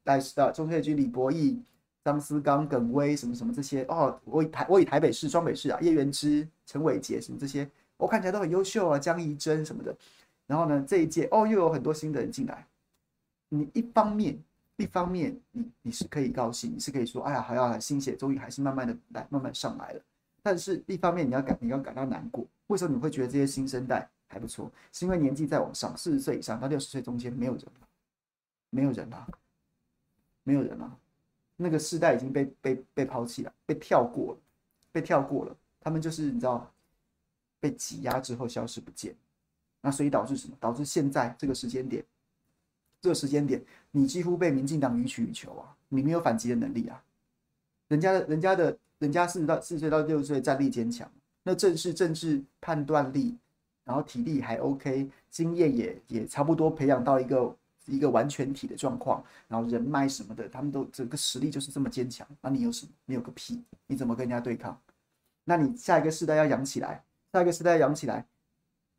赖时的钟沛君、李博毅、张思刚、耿威什么什么这些哦，我以台我以台北市双北市啊，叶元之、陈伟杰什么这些，我看起来都很优秀啊，江宜臻什么的。然后呢，这一届哦，又有很多新的人进来。你一方面一方面你你是可以高兴，你是可以说，哎呀，还要新血终于还是慢慢的来，慢慢上来了。但是一方面你要感你要感到难过。为什么你会觉得这些新生代还不错？是因为年纪在往上，四十岁以上到六十岁中间没有人了，没有人了，没有人了。那个世代已经被被被抛弃了，被跳过了，被跳过了。他们就是你知道，被挤压之后消失不见。那所以导致什么？导致现在这个时间点，这个时间点，你几乎被民进党予取予求啊！你没有反击的能力啊！人家的，人家的，人家四十到四十岁到六十岁战力坚强。那正是政治判断力，然后体力还 OK，经验也也差不多培养到一个一个完全体的状况，然后人脉什么的，他们都整个实力就是这么坚强。那你有什么？你有个屁！你怎么跟人家对抗？那你下一个世代要养起来，下一个世代要养起来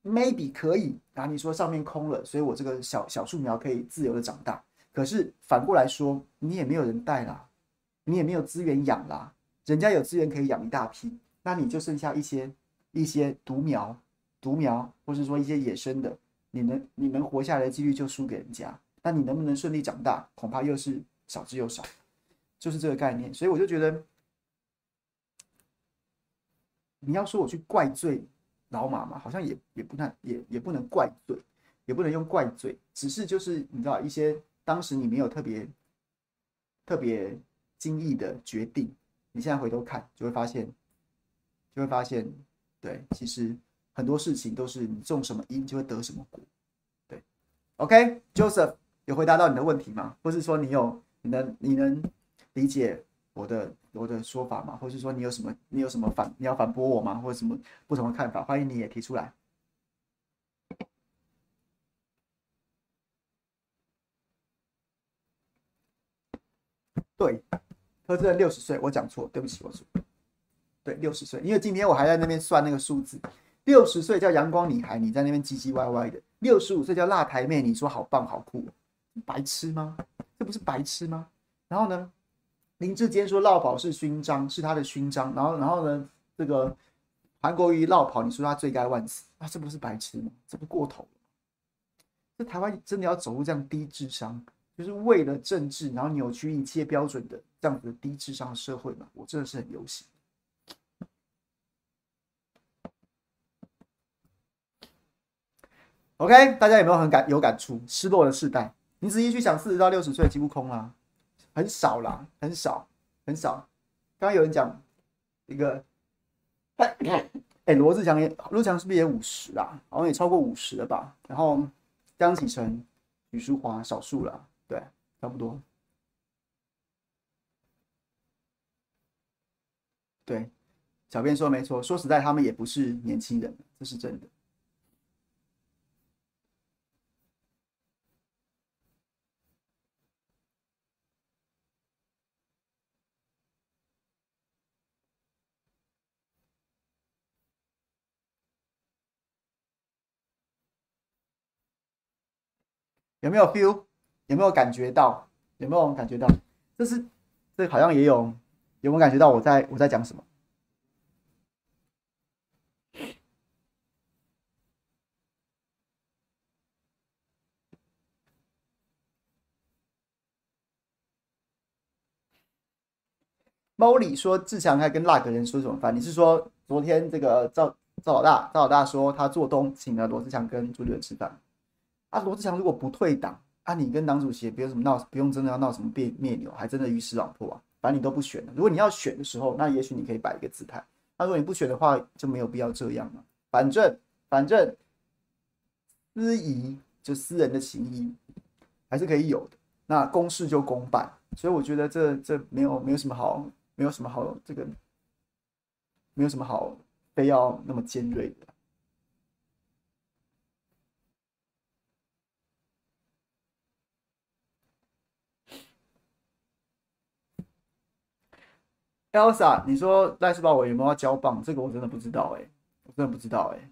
，maybe 可以。然后你说上面空了，所以我这个小小树苗可以自由的长大。可是反过来说，你也没有人带啦，你也没有资源养啦，人家有资源可以养一大批。那你就剩下一些一些独苗，独苗，或是说一些野生的，你能你能活下来的几率就输给人家。那你能不能顺利长大，恐怕又是少之又少，就是这个概念。所以我就觉得，你要说我去怪罪老马嘛，好像也也不太也也不能怪罪，也不能用怪罪，只是就是你知道一些当时你没有特别特别经意的决定，你现在回头看就会发现。就会发现，对，其实很多事情都是你种什么因就会得什么果。对，OK，Joseph，有回答到你的问题吗？或是说你有你能你能理解我的我的说法吗？或是说你有什么你有什么反你要反驳我吗？或者什么不同的看法？欢迎你也提出来。对，柯志恩六十岁，我讲错，对不起，我说对六十岁，因为今天我还在那边算那个数字，六十岁叫阳光女孩，你在那边唧唧歪歪的；六十五岁叫辣台妹，你说好棒好酷，白痴吗？这不是白痴吗？然后呢，林志坚说落跑是勋章，是他的勋章。然后，然后呢，这个韩国瑜落跑，你说他罪该万死，啊，这不是白痴吗？这不过头了？这台湾真的要走入这样低智商？就是为了政治，然后扭曲一切标准的这样子的低智商社会嘛，我真的是很忧心。OK，大家有没有很感有感触？失落的世代，你仔细去想，四十到六十岁几乎空啦，很少啦，很少，很少。刚刚有人讲一个，哎，罗志祥也，罗志祥是不是也五十啊？好像也超过五十了吧？然后江启臣、吕淑华，少数了。对，差不多。对，小编说没错。说实在，他们也不是年轻人，这是真的。有没有 feel？有没有感觉到？有没有感觉到？这是这好像也有，有没有感觉到我在我在讲什么？猫里说志强还跟那个人说什么饭？你是说昨天这个赵赵老大赵老大说他做东请了罗志强跟朱立伦吃饭啊？罗志祥如果不退党？啊，你跟党主席也不用什么闹，不用真的要闹什么别别扭，还真的鱼死网破啊！反正你都不选了。如果你要选的时候，那也许你可以摆一个姿态。那如果你不选的话，就没有必要这样了。反正反正私谊就私人的情谊还是可以有的。那公事就公办，所以我觉得这这没有没有什么好，没有什么好这个，没有什么好非要那么尖锐的。Elsa，你说赖士葆委有没有要交棒？这个我真的不知道哎、我真的不知道哎、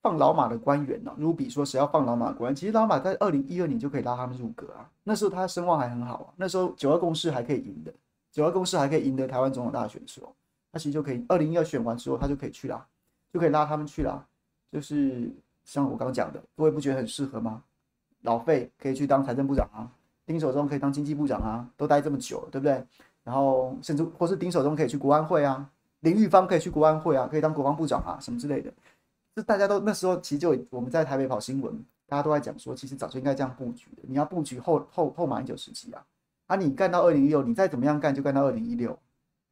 放老马的官员呢？Ruby 说谁要放老马官员？其实老马在二零一二年就可以拉他们入阁啊，那时候他声望还很好啊，那时候九二共识还可以赢的，九二共识还可以赢得台湾总统大选的时候，他其实就可以二零一二选完之后他就可以去了。就可以拉他们去了，就是像我刚刚讲的，各位不觉得很适合吗？老费可以去当财政部长啊，丁守中可以当经济部长啊，都待这么久了，对不对？然后甚至或是丁守中可以去国安会啊，林玉芳可以去国安会啊，可以当国防部长啊，什么之类的。这大家都那时候其实就我们在台北跑新闻，大家都在讲说，其实早就应该这样布局的。你要布局后后后马英九时期啊，啊，你干到二零一六，你再怎么样干就干到二零一六，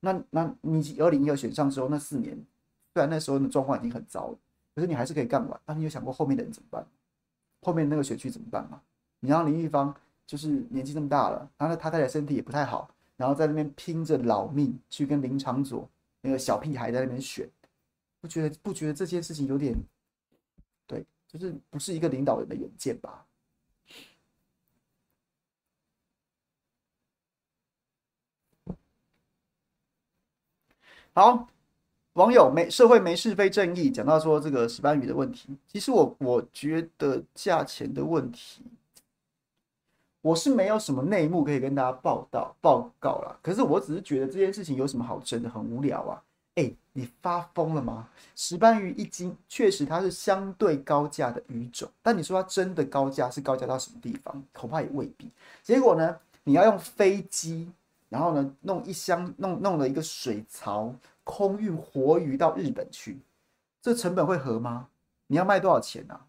那那你二零一六选上之后那四年。虽然那时候的状况已经很糟了，可是你还是可以干完。那你有想过后面的人怎么办？后面那个选区怎么办吗？你让林玉芳就是年纪这么大了，然后他太太身体也不太好，然后在那边拼着老命去跟林长佐那个小屁孩在那边选，不觉得不觉得这件事情有点对，就是不是一个领导人的远见吧？好。网友没社会没是非正义，讲到说这个石斑鱼的问题，其实我我觉得价钱的问题，我是没有什么内幕可以跟大家报道报告啦。可是我只是觉得这件事情有什么好争的，很无聊啊！哎，你发疯了吗？石斑鱼一斤确实它是相对高价的鱼种，但你说它真的高价是高价到什么地方？恐怕也未必。结果呢，你要用飞机，然后呢弄一箱弄弄了一个水槽。空运活鱼到日本去，这成本会合吗？你要卖多少钱啊？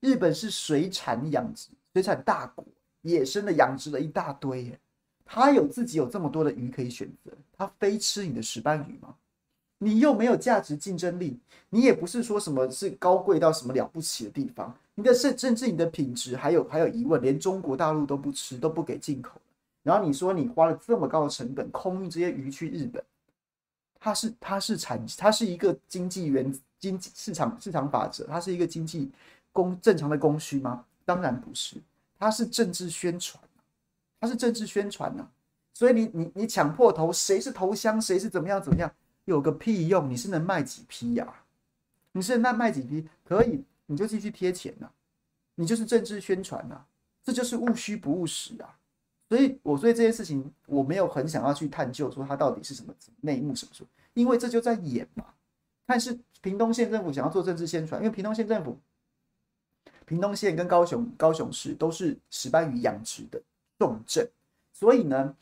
日本是水产养殖，水产大国，野生的养殖了一大堆耶。他有自己有这么多的鱼可以选择，他非吃你的石斑鱼吗？你又没有价值竞争力，你也不是说什么是高贵到什么了不起的地方，你的甚甚至你的品质还有还有疑问，连中国大陆都不吃，都不给进口。然后你说你花了这么高的成本空运这些鱼去日本，它是它是产它是一个经济原经济市场市场法则，它是一个经济供正常的供需吗？当然不是，它是政治宣传。它是政治宣传呢、所以你你你抢破头，谁是头香，谁是怎么样怎么样，有个屁用？你是能卖几批呀、你是能卖几批？可以，你就继续贴钱呐、你就是政治宣传呐、这就是务虚不务实啊。所以，我所以这件事情我没有很想要去探究，说它到底是什么内幕什么说，因为这就在演嘛。但是屏东县政府想要做政治宣传，因为屏东县政府，屏东县跟高雄高雄市都是石斑鱼养殖的。重镇，所以呢，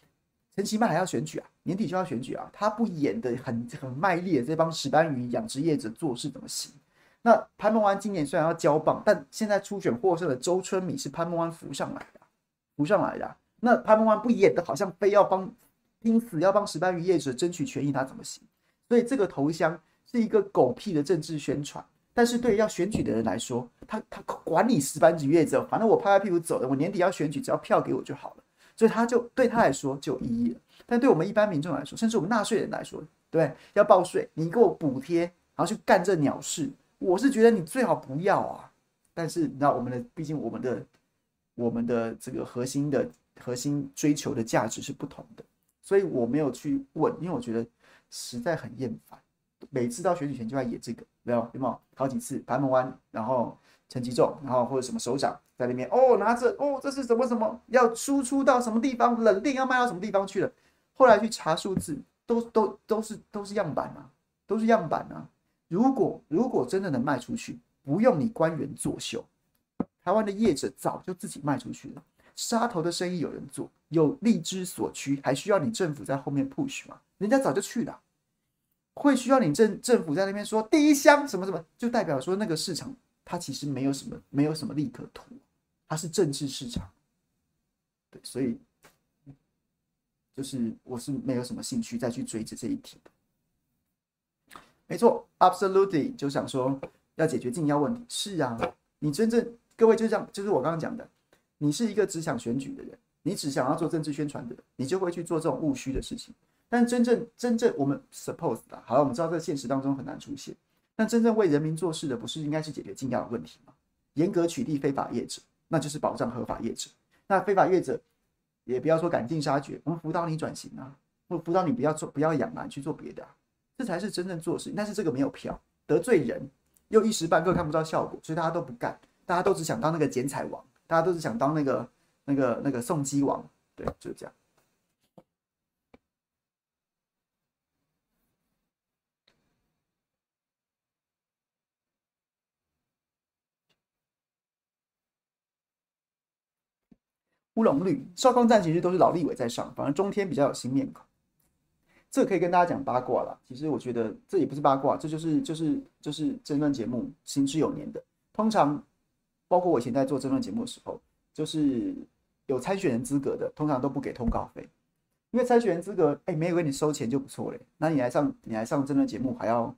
陈其迈还要选举啊，年底就要选举啊，他不演的很很卖力的这帮石斑鱼养殖业者做事怎么行？那潘孟安今年虽然要交棒，但现在初选获胜的周春米是潘孟安扶上来的，扶上来的。那潘孟安不演的好像非要帮，拼死要帮石斑鱼业者争取权益，他怎么行？所以这个投降是一个狗屁的政治宣传。但是对于要选举的人来说，他他管你石斑鱼业者，反正我拍拍屁股走了，我年底要选举，只要票给我就好了，所以他就对他来说就有意义了。但对我们一般民众来说，甚至我们纳税人来说，对，要报税，你给我补贴，然后去干这鸟事，我是觉得你最好不要啊。但是你知道我们的，毕竟我们的我们的这个核心的核心追求的价值是不同的，所以我没有去问，因为我觉得实在很厌烦。每次到选举前就要演这个，没有有没有？好几次，盘门湾，然后陈吉仲，然后或者什么首长在那边哦，拿着哦，这是什么什么要输出到什么地方，冷链要卖到什么地方去了。后来去查数字，都都都是都是样板啊，都是样板啊。如果如果真的能卖出去，不用你官员作秀，台湾的业者早就自己卖出去了。杀头的生意有人做，有力之所趋，还需要你政府在后面 push 吗？人家早就去了。会需要你政政府在那边说第一箱什么什么，就代表说那个市场它其实没有什么没有什么利可图，它是政治市场。对，所以就是我是没有什么兴趣再去追着这一题的。没错，absolutely 就想说要解决禁药问题。是啊，你真正各位就这样，就是我刚刚讲的，你是一个只想选举的人，你只想要做政治宣传的人，你就会去做这种务虚的事情。但真正真正我们 suppose 吧，好了，我们知道在现实当中很难出现。但真正为人民做事的，不是应该是解决禁药的问题吗？严格取缔非法业者，那就是保障合法业者。那非法业者也不要说赶尽杀绝，我们辅导你转型啊，或辅导你不要做不要养啊，去做别的啊，这才是真正做事。但是这个没有票，得罪人又一时半刻看不到效果，所以大家都不干，大家都只想当那个剪彩王，大家都是想当那个那个那个送机王，对，就是这样。乌龙绿少康战其实都是老立委在上，反而中天比较有新面孔。这可以跟大家讲八卦了。其实我觉得这也不是八卦，这就是就是就是政论节目行之有年的。通常包括我以前在做政论节目的时候，就是有参选人资格的，通常都不给通告费，因为参选人资格哎没有给你收钱就不错嘞。那你来上你来上政论节目还要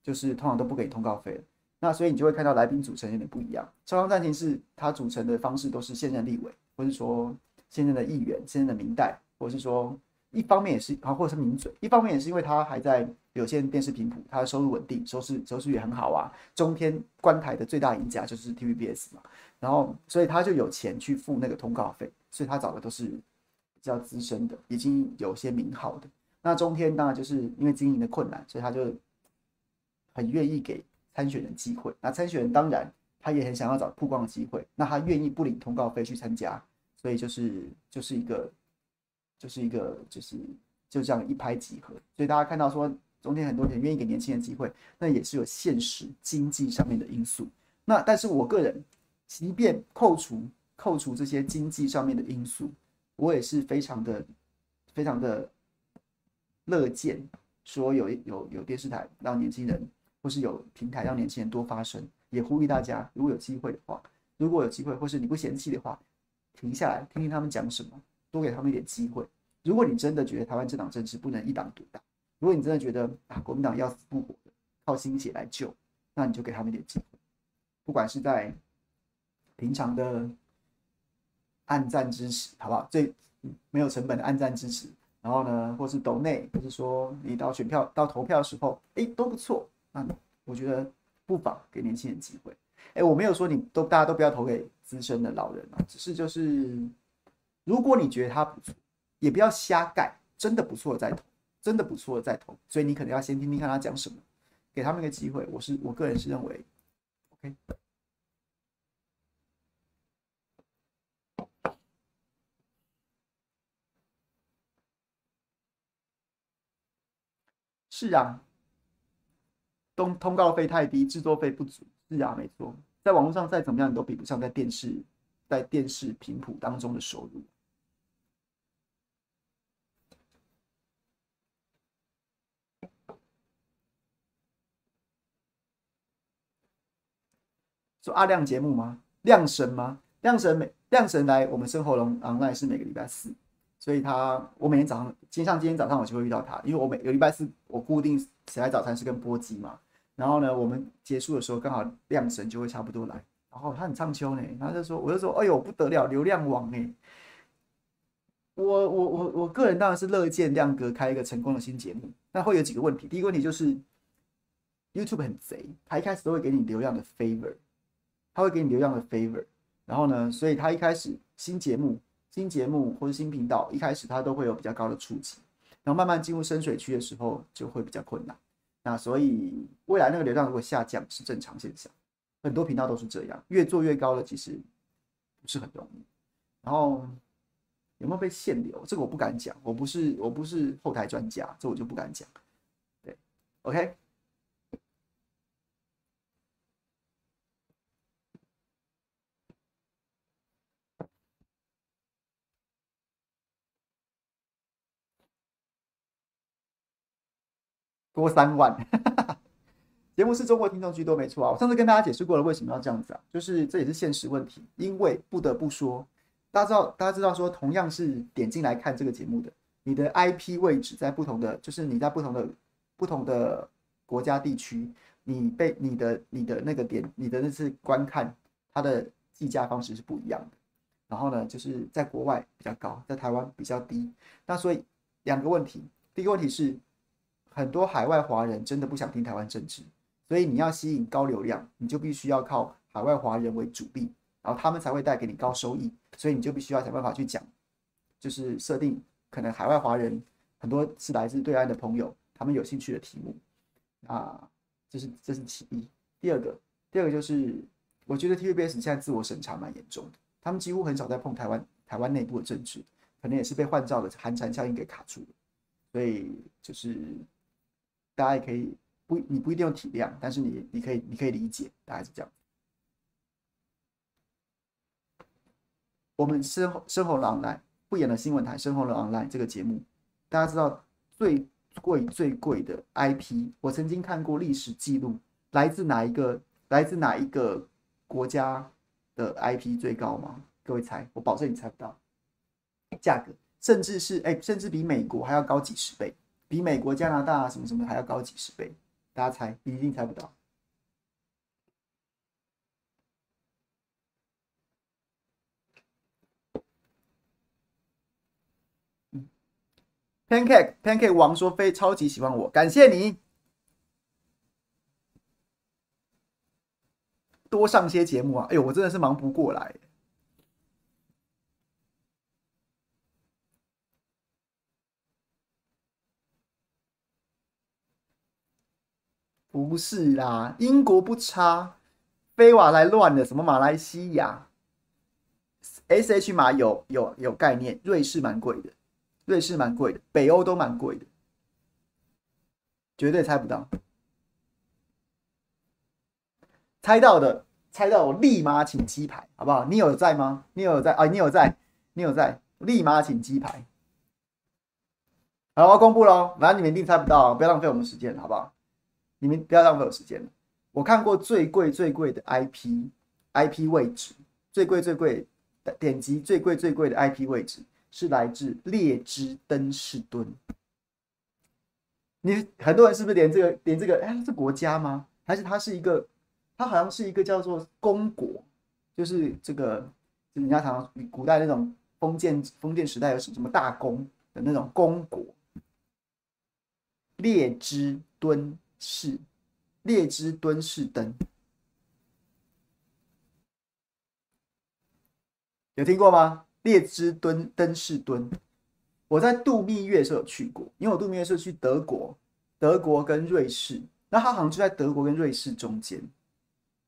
就是通常都不给通告费，那所以你就会看到来宾组成有点不一样。少康战情是它组成的方式都是现任立委。或是说现任的议员、现任的民代，或是说一方面也是啊，或者是名嘴，一方面也是因为他还在有线电视频谱，他的收入稳定，收视收视率很好啊。中天关台的最大赢家就是 TVBS 嘛，然后所以他就有钱去付那个通告费，所以他找的都是比较资深的，已经有些名号的。那中天当然就是因为经营的困难，所以他就很愿意给参选人机会。那参选人当然。他也很想要找曝光的机会，那他愿意不领通告费去参加，所以就是就是一个就是一个就是就这样一拍即合。所以大家看到说中间很多人愿意给年轻人机会，那也是有现实经济上面的因素。那但是我个人，即便扣除扣除这些经济上面的因素，我也是非常的非常的乐见说有有有电视台让年轻人或是有平台让年轻人多发声。也呼吁大家，如果有机会的话，如果有机会，或是你不嫌弃的话，停下来听听他们讲什么，多给他们一点机会。如果你真的觉得台湾这党政治不能一党独大，如果你真的觉得啊国民党要死不活的，靠心血来救，那你就给他们一点机会，不管是在平常的暗赞支持，好不好？最没有成本的按赞支持，然后呢，或是抖内，或是说你到选票到投票的时候，哎，都不错。那我觉得。不妨给年轻人机会。哎，我没有说你都大家都不要投给资深的老人啊，只是就是，如果你觉得他不错，也不要瞎盖，真的不错再投，真的不错再投。所以你可能要先听听看他讲什么，给他们一个机会。我是我个人是认为，OK。是啊。通通告费太低，制作费不足，是啊，没错，在网络上再怎么样，你都比不上在电视在电视频谱当中的收入。说阿亮节目吗？亮神吗？亮神每亮神来我们生活龙 online 是每个礼拜四，所以他我每天早上，今天像今天早上我就会遇到他，因为我每个礼拜四我固定起来早餐是跟波基嘛。然后呢，我们结束的时候刚好亮神就会差不多来，然后他很唱秋呢，他就说，我就说，哎呦不得了，流量王哎！我我我我个人当然是乐见亮哥开一个成功的新节目，那会有几个问题，第一个问题就是 YouTube 很贼，他一开始都会给你流量的 favor，他会给你流量的 favor，然后呢，所以他一开始新节目、新节目或者新频道一开始他都会有比较高的触及，然后慢慢进入深水区的时候就会比较困难。那所以未来那个流量如果下降是正常现象，很多频道都是这样，越做越高的其实不是很容易。然后有没有被限流？这个我不敢讲，我不是我不是后台专家，这我就不敢讲。对，OK。多三万，节目是中国听众居多，没错啊。我上次跟大家解释过了，为什么要这样子啊？就是这也是现实问题。因为不得不说，大家知道，大家知道说，同样是点进来看这个节目的，你的 IP 位置在不同的，就是你在不同的不同的国家地区，你被你的你的那个点，你的那次观看，它的计价方式是不一样的。然后呢，就是在国外比较高，在台湾比较低。那所以两个问题，第一个问题是。很多海外华人真的不想听台湾政治，所以你要吸引高流量，你就必须要靠海外华人为主力，然后他们才会带给你高收益，所以你就必须要想办法去讲，就是设定可能海外华人很多是来自对岸的朋友，他们有兴趣的题目，啊，这是这是其一。第二个，第二个就是我觉得 TVBS 现在自我审查蛮严重的，他们几乎很少在碰台湾台湾内部的政治，可能也是被换照的寒蝉效应给卡住了，所以就是。大家也可以不，你不一定要体谅，但是你你可以你可以理解，大概是这样。我们深深红了 online 不演了新闻台，身后了 online 这个节目，大家知道最贵最贵的 IP，我曾经看过历史记录，来自哪一个来自哪一个国家的 IP 最高吗？各位猜，我保证你猜不到，价格甚至是哎，甚至比美国还要高几十倍。比美国、加拿大什么什么还要高几十倍，大家猜，你一定猜不到。，Pancake Pancake 王说非超级喜欢我，感谢你，多上些节目啊！哎呦，我真的是忙不过来。不是啦，英国不差，飞瓦来乱的。什么马来西亚？SH 码有有有概念，瑞士蛮贵的，瑞士蛮贵的，北欧都蛮贵的，绝对猜不到。猜到的，猜到我立马请鸡排，好不好？你有在吗？你有在啊？你有在？你有在？立马请鸡排。好，我要公布喽，反正你们一定猜不到，不要浪费我们时间，好不好？你们不要浪费我时间了。我看过最贵最贵的 IP IP 位置，最贵最贵的点击最贵最贵的 IP 位置是来自列支敦士敦。你很多人是不是连这个连这个哎，是国家吗？还是它是一个？它好像是一个叫做公国，就是这个，就人家常常古代那种封建封建时代有什么什么大公的那种公国。列支敦是，列支敦士登，有听过吗？列支敦敦士敦，我在度蜜月的时候有去过，因为我度蜜月是去德国，德国跟瑞士，那它好像就在德国跟瑞士中间。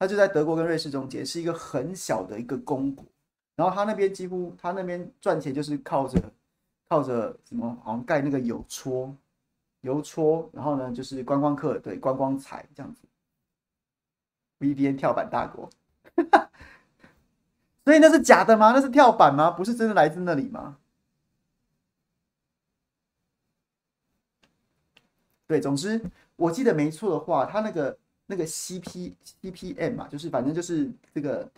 他就在德国跟瑞士中间，是一个很小的一个公国，然后他那边几乎他那边赚钱就是靠着靠着什么，好像盖那个邮戳，邮戳，然后呢就是观光客对观光财这样子。VPN 跳板大国，所以那是假的吗？那是跳板吗？不是真的来自那里吗？对，总之我记得没错的话，他那个。那个 CP CPM 嘛，就是反正就是这个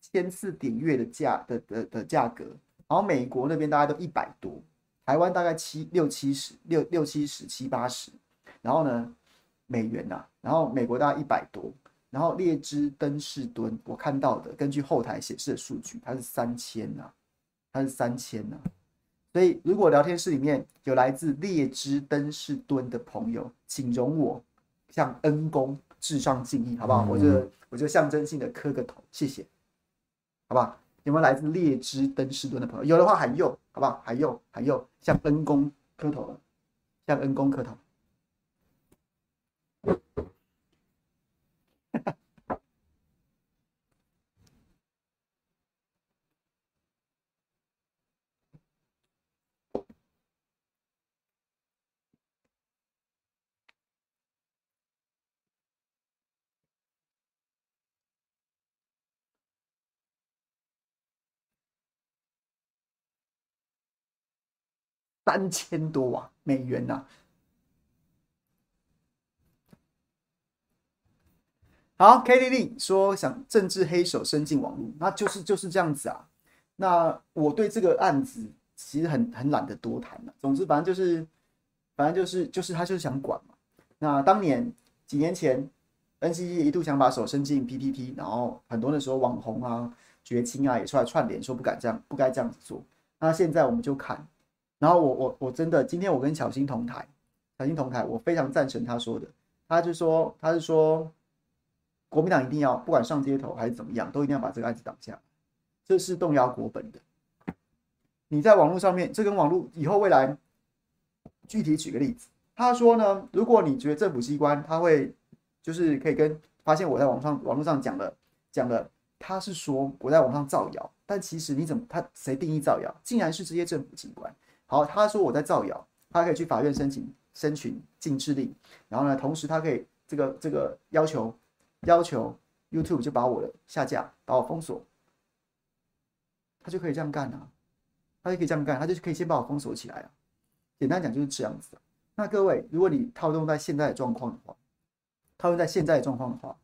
千次点阅的价的的的价格，然后美国那边大概都一百多，台湾大概七六七十六六七十七八十，然后呢美元呐、啊，然后美国大概一百多，然后列支敦士敦我看到的根据后台显示的数据，它是三千呐，它是三千呐，所以如果聊天室里面有来自列支敦士敦的朋友，请容我向恩公。致上敬意，好不好？我就我就象征性的磕个头，谢谢，好不好？有没有来自列支敦士敦的朋友？有的话喊右，好不好？还有还有，向恩公磕头了，向恩公磕头。三千多万美元呐、啊！好，Katie Lee 说想政治黑手伸进网络，那就是就是这样子啊。那我对这个案子其实很很懒得多谈了。总之，反正就是，反正就是就是他就是想管嘛。那当年几年前，NCC 一度想把手伸进 PTT，然后很多的时候网红啊、绝亲啊也出来串联，说不敢这样，不该这样子做。那现在我们就看。然后我我我真的今天我跟巧芯同台，巧芯同台，我非常赞成他说的，他就说他是说，国民党一定要不管上街头还是怎么样，都一定要把这个案子挡下，这是动摇国本的。你在网络上面，这跟网络以后未来，具体举个例子，他说呢，如果你觉得政府机关他会就是可以跟发现我在网上网络上讲的讲的，他是说我在网上造谣，但其实你怎么他谁定义造谣？竟然是这些政府机关。好，他说我在造谣，他可以去法院申请申请禁制令，然后呢，同时他可以这个这个要求要求 YouTube 就把我的下架，把我封锁，他就可以这样干啊，他就可以这样干，他就可以先把我封锁起来啊。简单讲就是这样子。那各位，如果你套用在现在的状况的话，套用在现在的状况的话，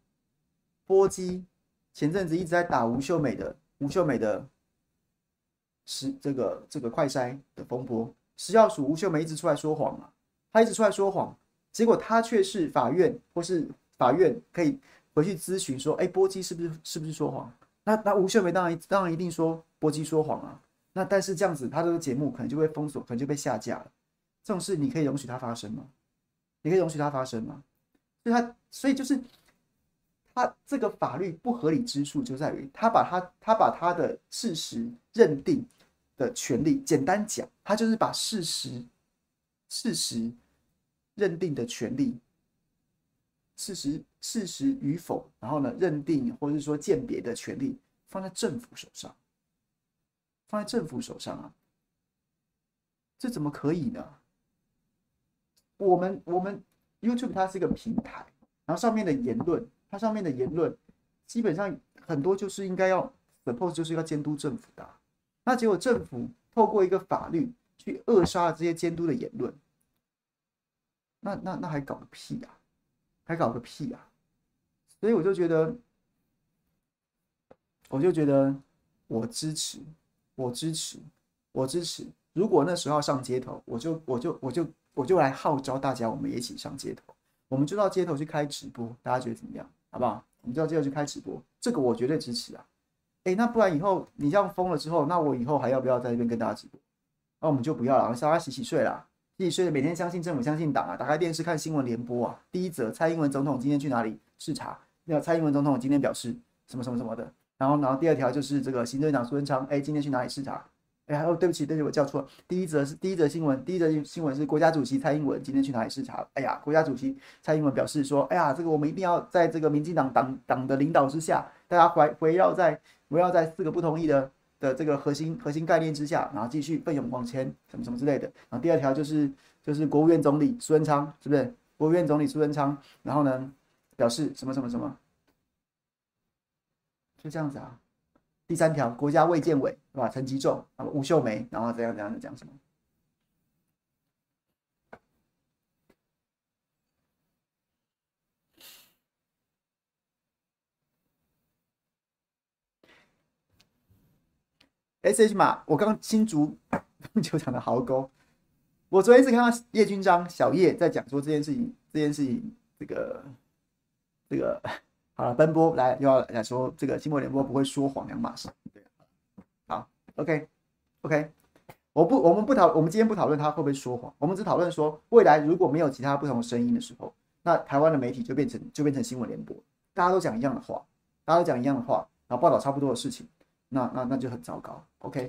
波基前阵子一直在打吴秀美的吴秀美的。是这个这个快筛的风波，食药署吴秀梅一直出来说谎啊，他一直出来说谎，结果他却是法院或是法院可以回去咨询说，哎，波基是不是是不是说谎？那那吴秀梅当然当然一定说波基说谎啊，那但是这样子他这个节目可能就被封锁，可能就被下架了。这种事你可以容许它发生吗？你可以容许它发生吗？所以他所以就是他这个法律不合理之处就在于他把他他把他的事实认定的权利，简单讲，他就是把事实、事实认定的权利，事实、事实与否，然后呢，认定或者是说鉴别的权利放在政府手上，放在政府手上啊，这怎么可以呢？我们我们 YouTube 它是一个平台，然后上面的言论，它上面的言论基本上很多就是应该要 suppose 就是要监督政府的。那结果政府透过一个法律去扼杀了这些监督的言论，那那那还搞个屁啊，还搞个屁啊！所以我就觉得，我就觉得我支持，我支持，我支持。如果那时候上街头，我就我就我就我就来号召大家，我们也一起上街头，我们就到街头去开直播，大家觉得怎么样？好不好？我们就要接着去开直播，这个我绝对支持啊！诶，那不然以后你这样封了之后，那我以后还要不要在这边跟大家直播？那我们就不要了，让大家洗洗睡啦。洗洗睡，每天相信政府，相信党啊！打开电视看新闻联播啊，第一则蔡英文总统今天去哪里视察？那蔡英文总统今天表示什么什么什么的。然后，然后第二条就是这个行政长苏贞昌，哎，今天去哪里视察？哎，哦，对不起，对不起，我叫错。第一则是第一则新闻，第一则新闻是国家主席蔡英文今天去哪里视察？哎呀，国家主席蔡英文表示说，哎呀，这个我们一定要在这个民进党党党的领导之下，大家围围绕在围绕在四个不同意的。的这个核心核心概念之下，然后继续奋勇往前，什么什么之类的。然后第二条就是就是国务院总理苏贞昌，是不是？国务院总理苏贞昌，然后呢表示什么什么什么，就这样子啊。第三条，国家卫健委是吧？陈吉仲啊，吴秀梅，然后怎样怎样的讲什么？S H 码，我刚新竹球场的壕沟，我昨天是看到叶军章小叶在讲说这件事情，这件事情，这个这个好了，奔波来又要来说这个新闻联播不会说谎，两码事。对，好，OK OK，我不，我们不讨，我们今天不讨论他会不会说谎，我们只讨论说未来如果没有其他不同声音的时候，那台湾的媒体就变成就变成新闻联播，大家都讲一样的话，大家都讲一样的话，然后报道差不多的事情。那那那就很糟糕，OK。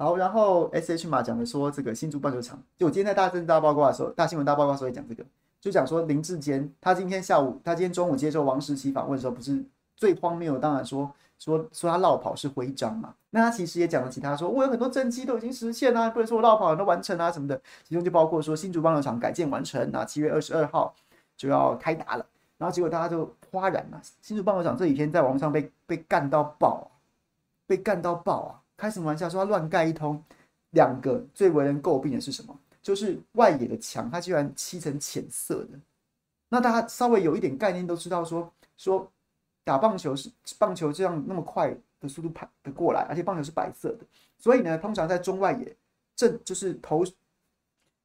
好，然后 SH 马讲的说这个新竹棒球场，就我今天在大政大报告的时候，大新闻大报告的时候也讲这个，就讲说林志坚他今天下午，他今天中午接受王时齐访问的时候，不是最荒谬，当然说说说他落跑是徽章嘛，那他其实也讲了其他说，我有很多政绩都已经实现啊，不能说我落跑都完成啊什么的，其中就包括说新竹棒球场改建完成，那七月二十二号就要开打了。然后结果大家就哗然了，新竹棒球场这几天在网上被被干到爆啊，被干到爆啊！开什么玩笑，说他乱盖一通。两个最为人诟病的是什么？就是外野的墙，它居然漆成浅色的。那大家稍微有一点概念都知道说，说说打棒球是棒球这样那么快的速度跑得过来，而且棒球是白色的，所以呢，通常在中外野正就是投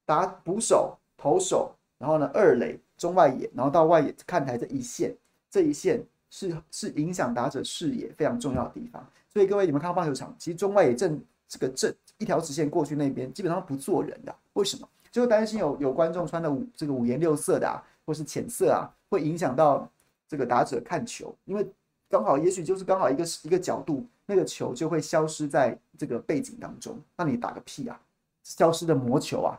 打捕手、投手，然后呢二垒。中外野，然后到外野看台这一线，这一线是是影响打者视野非常重要的地方。所以各位，你们看到棒球场，其实中外野正这个正一条直线过去那边，基本上不坐人的。为什么？就担心有有观众穿的五这个五颜六色的啊，或是浅色啊，会影响到这个打者看球。因为刚好，也许就是刚好一个一个角度，那个球就会消失在这个背景当中。那你打个屁啊！消失的魔球啊，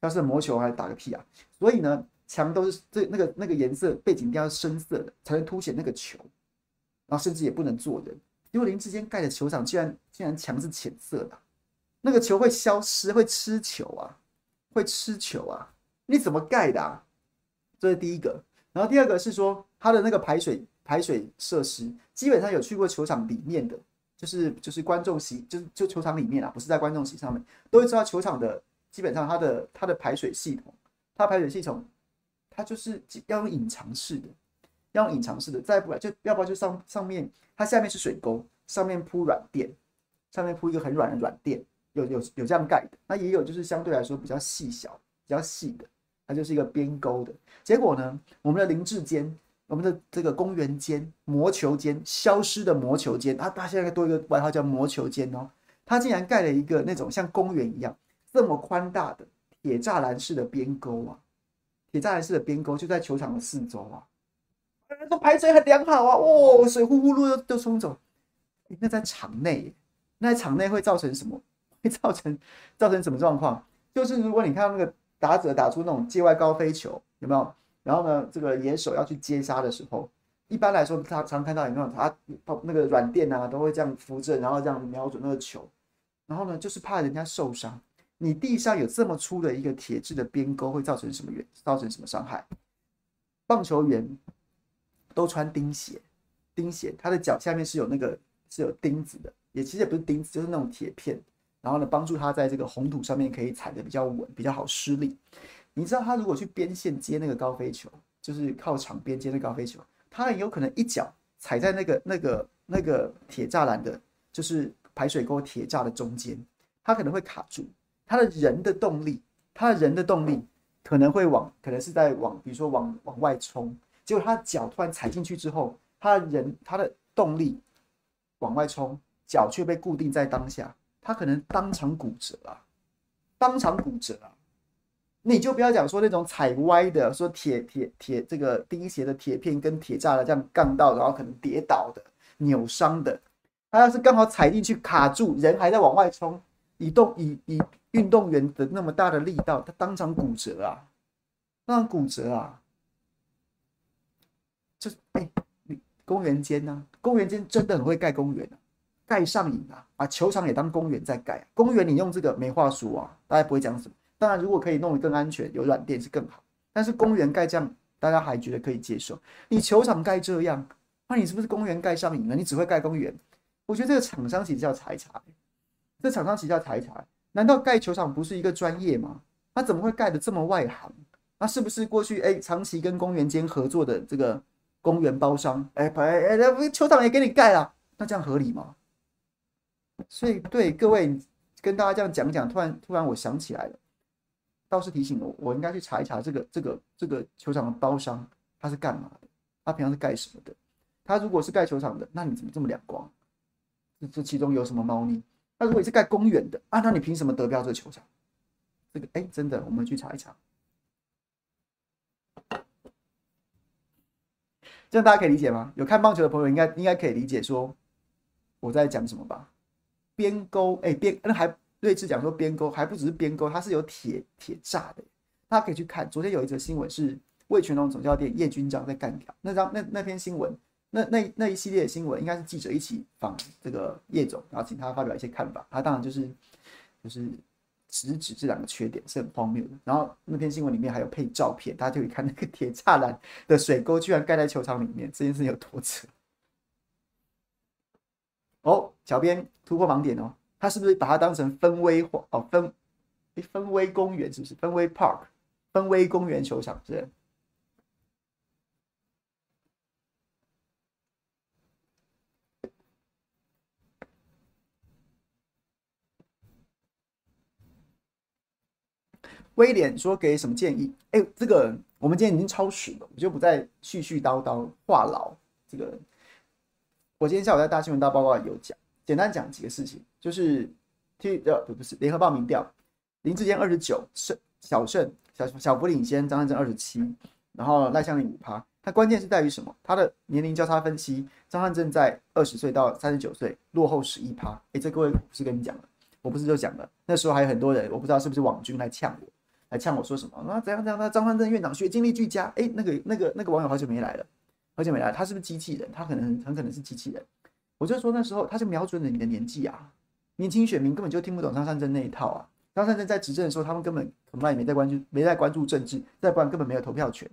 消失的魔球还打个屁啊！所以呢？墙都是这那个那个颜色，背景一定要深色的，才能凸显那个球。然后甚至也不能坐人。幽灵之间盖的球场，竟然竟然墙是浅色的，那个球会消失，会吃球啊，会吃球啊！你怎么盖的啊？这是第一个。然后第二个是说，它的那个排水排水设施，基本上有去过球场里面的，就是就是观众席，就是就球场里面啊，不是在观众席上面，都会知道球场的基本上它的它的排水系统，它排水系统。它就是要用隐藏式的，要用隐藏式的，再不然就要不然就上上面，它下面是水沟，上面铺软垫，上面铺一个很软的软垫，有有有这样盖的。那也有就是相对来说比较细小、比较细的，它就是一个边沟的。结果呢，我们的林志坚，我们的这个公园间、魔球间消失的魔球间，它它现在多一个外号叫魔球间哦，它竟然盖了一个那种像公园一样这么宽大的铁栅栏式的边沟啊！铁栅栏式的边沟就在球场的四周啊，说排水很良好啊，哦，水呼呼噜都都冲走。那在场内，那在场内会造成什么？会造成造成什么状况？就是如果你看到那个打者打出那种界外高飞球，有没有？然后呢，这个野手要去接杀的时候，一般来说他常看到有没有？他那个软垫啊，都会这样扶正，然后这样瞄准那个球，然后呢，就是怕人家受伤。你地上有这么粗的一个铁质的边沟，会造成什么原？造成什么伤害？棒球员都穿钉鞋，钉鞋，他的脚下面是有那个是有钉子的，也其实也不是钉子，就是那种铁片，然后呢，帮助他在这个红土上面可以踩得比较稳，比较好施力。你知道他如果去边线接那个高飞球，就是靠场边接那个高飞球，他很有可能一脚踩在那个那个那个铁栅栏的，就是排水沟铁栅的中间，他可能会卡住。他的人的动力，他的人的动力可能会往，可能是在往，比如说往往外冲，结果他脚突然踩进去之后，他人他的动力往外冲，脚却被固定在当下，他可能当场骨折啊，当场骨折啊！你就不要讲说那种踩歪的，说铁铁铁这个钉鞋的铁片跟铁栅的这样杠到，然后可能跌倒的、扭伤的，他要是刚好踩进去卡住，人还在往外冲，移动以以。运动员的那么大的力道，他当场骨折啊！当场骨折啊！这哎，公园间呢？公园间真的很会盖公园啊，盖上瘾啊！把球场也当公园在盖。公园你用这个没话说啊，大家不会讲什么。当然，如果可以弄得更安全，有软垫是更好。但是公园盖这样，大家还觉得可以接受。你球场盖这样，那你是不是公园盖上瘾了？你只会盖公园？我觉得这个厂商其实要查一查。这厂商其实要查一查。难道盖球场不是一个专业吗？他怎么会盖得这么外行？那是不是过去哎长期跟公园间合作的这个公园包商？哎哎哎，球场也给你盖了，那这样合理吗？所以对各位跟大家这样讲讲，突然突然我想起来了，倒是提醒我，我应该去查一查这个这个这个球场的包商他是干嘛的？他平常是盖什么的？他如果是盖球场的，那你怎么这么两光？这这其中有什么猫腻？那如果你是盖公园的啊，那你凭什么得标这个球场？这个哎、真的，我们去查一查，这样大家可以理解吗？有看棒球的朋友应该应该可以理解说我在讲什么吧？边沟哎边那还睿智讲说边沟还不只是边沟，它是有铁铁栅的，大家可以去看。昨天有一则新闻是魏全龙总教练叶军章在干掉那张那那篇新闻。那那那一系列新闻，应该是记者一起访这个叶总，然后请他发表一些看法。他当然就是就是直指这两个缺点是很荒谬的。然后那篇新闻里面还有配照片，大家就可以看那个铁栅栏的水沟居然盖在球场里面，这件事有多扯。哦，小编突破盲点哦，他是不是把它当成分威哦分诶分威公园是不是分威 Park 分威公园球场是不是？威廉说：“给什么建议？哎，这个我们今天已经超时了，我就不再絮絮叨叨话痨。这个我今天下午在大新闻大报告有讲，简单讲几个事情，就是 T 呃不不是联合报民调，林志坚二十九胜小胜小小幅领先张善政二十七，然后赖香伶五趴。它关键是在于什么？它的年龄交叉分析，张善政在二十岁到三十九岁落后十一趴。哎，这各位不是跟你讲了，我不是就讲了，那时候还有很多人，我不知道是不是网军来呛我。”来呛我说什么？那怎样怎样？那张善政院长学经历俱佳。哎、那个那个那个网友好久没来了，好久没来，他是不是机器人？他可能很可能是机器人。我就说那时候他就瞄准了你的年纪啊，年轻选民根本就听不懂张善政那一套啊。张善政在执政的时候，他们根本可能也没在关注，没在关注政治，再不然根本没有投票权。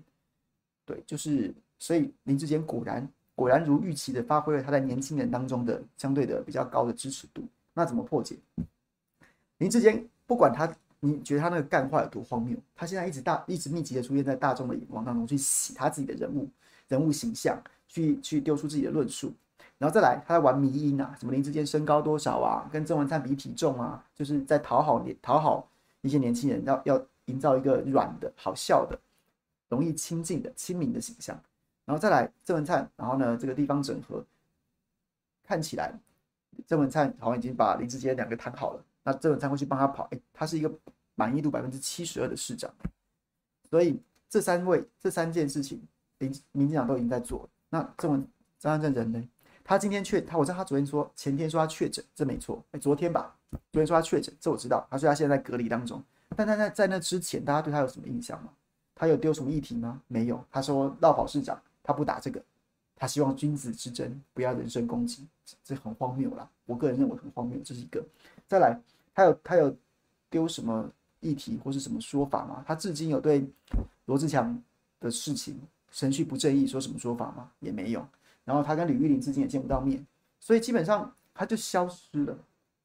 对，就是所以林志坚果然果然如预期的发挥了他在年轻人当中的相对的比较高的支持度。那怎么破解？林志坚不管他。你觉得他那个干话有多荒谬？他现在一直大一直密集的出现在大众的眼光当中，去洗他自己的人物人物形象，去去丢出自己的论述，然后再来他在玩迷因啊，什么林志坚身高多少啊，跟郑文灿比体重啊，就是在讨好年讨好一些年轻人，要要营造一个软的好笑的、容易亲近的亲民的形象，然后再来郑文灿，然后呢这个地方整合，看起来郑文灿好像已经把林志坚两个谈好了，那郑文灿会去帮他跑，哎，他是一个。满意度百分之七十二的市长，所以这三位这三件事情，民民进党都已经在做。那郑文张善政人呢？他今天确他，我知道他昨天说前天说他确诊，这没错。哎，昨天吧，昨天说他确诊，这我知道。他说他现在在隔离当中。但他在在那之前，大家对他有什么印象吗？他有丢什么议题吗？没有。他说落跑市长，他不打这个，他希望君子之争，不要人身攻击，这很荒谬啦。我个人认为很荒谬，这是一个。再来，他有他有丢什么？议题或是什么说法吗？他至今有对罗志强的事情程序不正义说什么说法吗？也没有。然后他跟李玉玲至今也见不到面，所以基本上他就消失了，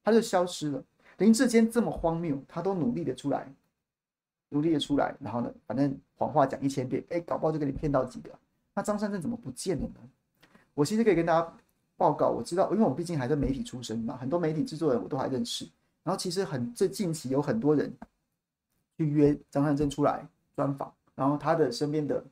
他就消失了。林志坚这么荒谬，他都努力的出来努力的出来，然后呢，反正谎话讲一千遍，哎，搞不好就给你骗到几个。那张善政怎么不见了呢？我其实可以跟大家报告，我知道，因为我毕竟还在媒体出身嘛，很多媒体制作人我都还认识。然后其实很这近期有很多人去约张善政出来专访，然后他的身边的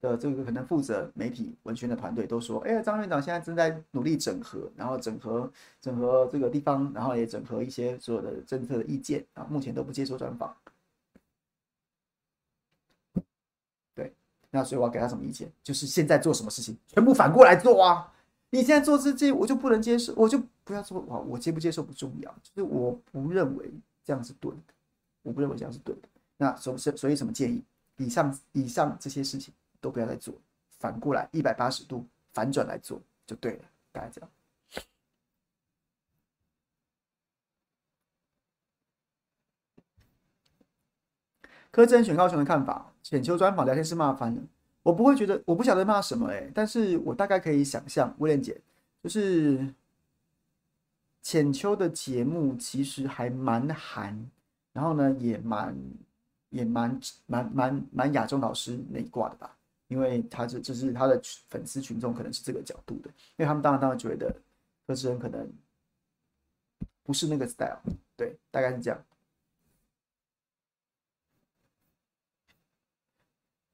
的这个可能负责媒体文宣的团队都说，哎呀，张院长现在正在努力整合，然后整合整合这个地方，然后也整合一些所有的政策的意见啊，目前都不接受专访。对那所以我要给他什么意见？就是现在做什么事情，全部反过来做啊！你现在做这些，我就不能接受，我就不要做。哇，我接不接受不重要，就是我不认为这样是对的，我不认为这样是对的。那所所所以什么建议？以上以上这些事情都不要再做，反过来一百八十度反转来做就对了，大概这样。柯震选高雄的看法，浅秋专访聊天室骂翻了。我不会觉得，我不晓得骂什么哎、但是我大概可以想象，威廉姐就是浅秋的节目其实还蛮韩，然后呢也蛮也蛮蛮蛮蛮亚洲老师那一挂的吧，因为他这这是他的粉丝群众可能是这个角度的，因为他们当然当然觉得柯志恩可能不是那个 style，对，大概是这样。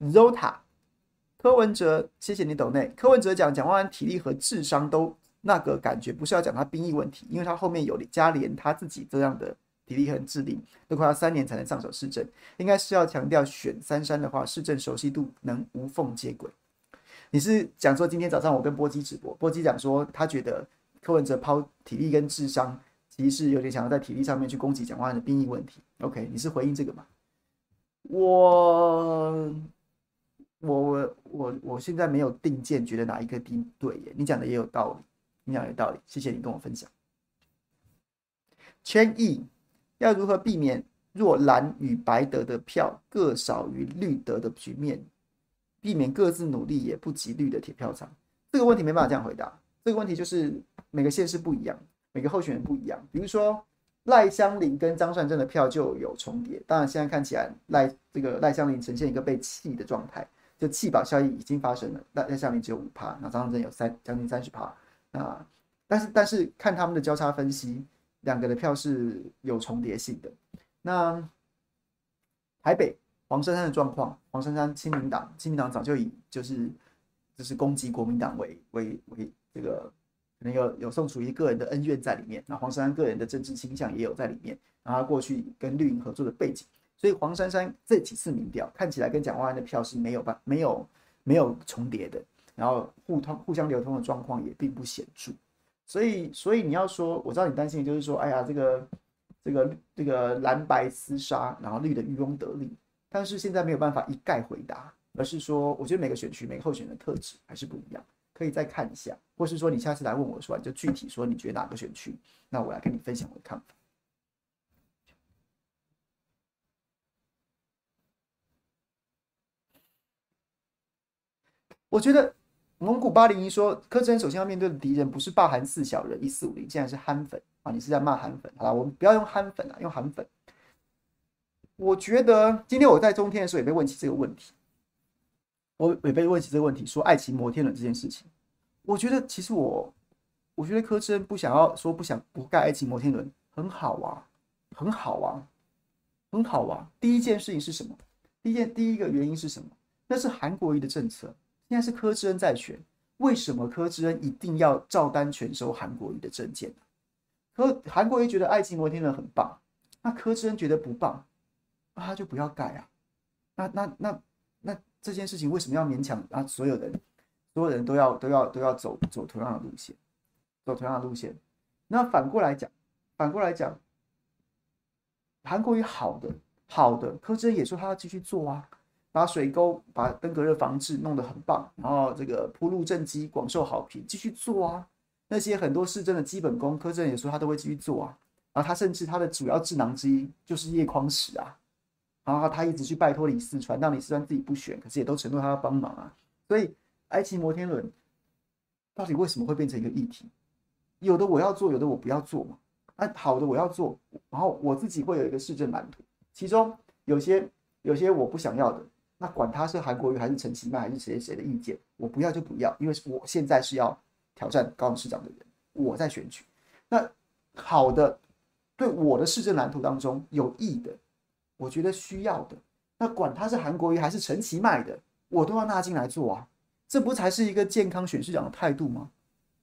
Zota，柯文哲，谢谢你抖内。柯文哲讲蒋万安体力和智商都那个感觉，不是要讲他兵役问题，因为他后面有加连他自己这样的体力和智力，都快要三年才能上手市政，应该是要强调选三山的话，市政熟悉度能无缝接轨。你是讲说今天早上我跟波基直播，波基讲说他觉得柯文哲抛体力跟智商，其实是有点想要在体力上面去攻击蒋万安的兵役问题。OK，你是回应这个吗？我。我我我我现在没有定见，觉得哪一个定对耶？你讲的也有道理，你讲的有道理，谢谢你跟我分享。千亿要如何避免若蓝与白得的票各少于绿得的局面？避免各自努力也不及绿的铁票仓？这个问题没办法这样回答。这个问题就是每个县市不一样，每个候选人不一样。比如说赖香林跟张善政的票就有重叠，当然现在看起来赖这个赖香林呈现一个被弃的状态。就弃保效应已经发生了，那那下面只有五趴，那张善政有三将近三十趴，那但是但是看他们的交叉分析，两个的票是有重叠性的。那台北黄珊珊的状况，黄珊珊亲民党，亲民党早就以就是就是攻击国民党为为为这个可能有有宋楚瑜个人的恩怨在里面，那黄珊珊个人的政治倾向也有在里面，然后他过去跟绿营合作的背景。所以黄珊珊这几次民调看起来跟蒋万安的票是没有办没有没有重叠的，然后互通互相流通的状况也并不显著。所以所以你要说，我知道你担心的就是说，哎呀，这个这个这个蓝白厮杀，然后绿的渔翁得利。但是现在没有办法一概回答，而是说，我觉得每个选区每个候选人的特质还是不一样，可以再看一下，或是说你下次来问我说，你就具体说你觉得哪个选区，那我来跟你分享我的看法。我觉得蒙古八零一说柯志恩首先要面对的敌人不是霸韩四小人一四五零，现在是韩粉啊！你是在骂韩粉？好啦，我们不要用韩粉啊，用韩粉。我觉得今天我在中天的时候也被问起这个问题，我也被问起这个问题，说爱情摩天轮这件事情。我觉得其实我，我觉得柯志恩不想要说不想不盖爱情摩天轮，很好啊，很好啊，很好啊。第一件事情是什么？第一件第一个原因是什么？那是韩国瑜的政策。现在是柯志恩在选，为什么柯志恩一定要照单全收韩国瑜的证件？柯韩国瑜觉得爱情摩天轮很棒，那柯志恩觉得不棒，那他就不要改啊。那那那那这件事情为什么要勉强啊？所有人所有人都要都要都要走走同样的路线，走同样的路线。那反过来讲，反过来讲，韩国瑜好的好的，柯志恩也说他要继续做啊。把水沟、把登革热防治弄得很棒，然后这个铺路政绩广受好评，继续做啊。那些很多市政的基本功，柯志恩也说他都会继续做啊。然后他甚至他的主要智囊之一就是叶匡时啊，然后他一直去拜托李四川，让李四川自己不选，可是也都承诺他要帮忙啊。所以埃及摩天轮到底为什么会变成一个议题？有的我要做，有的我不要做嘛。啊，好的我要做，然后我自己会有一个市政蓝图，其中有些。有些我不想要的，那管他是韩国瑜还是陈其迈还是谁谁的意见，我不要就不要，因为我现在是要挑战高雄市长的人，我在选举。那好的，对我的市政蓝图当中有益的，我觉得需要的，那管他是韩国瑜还是陈其迈的，我都要纳进来做啊，这不才是一个健康选市长的态度吗？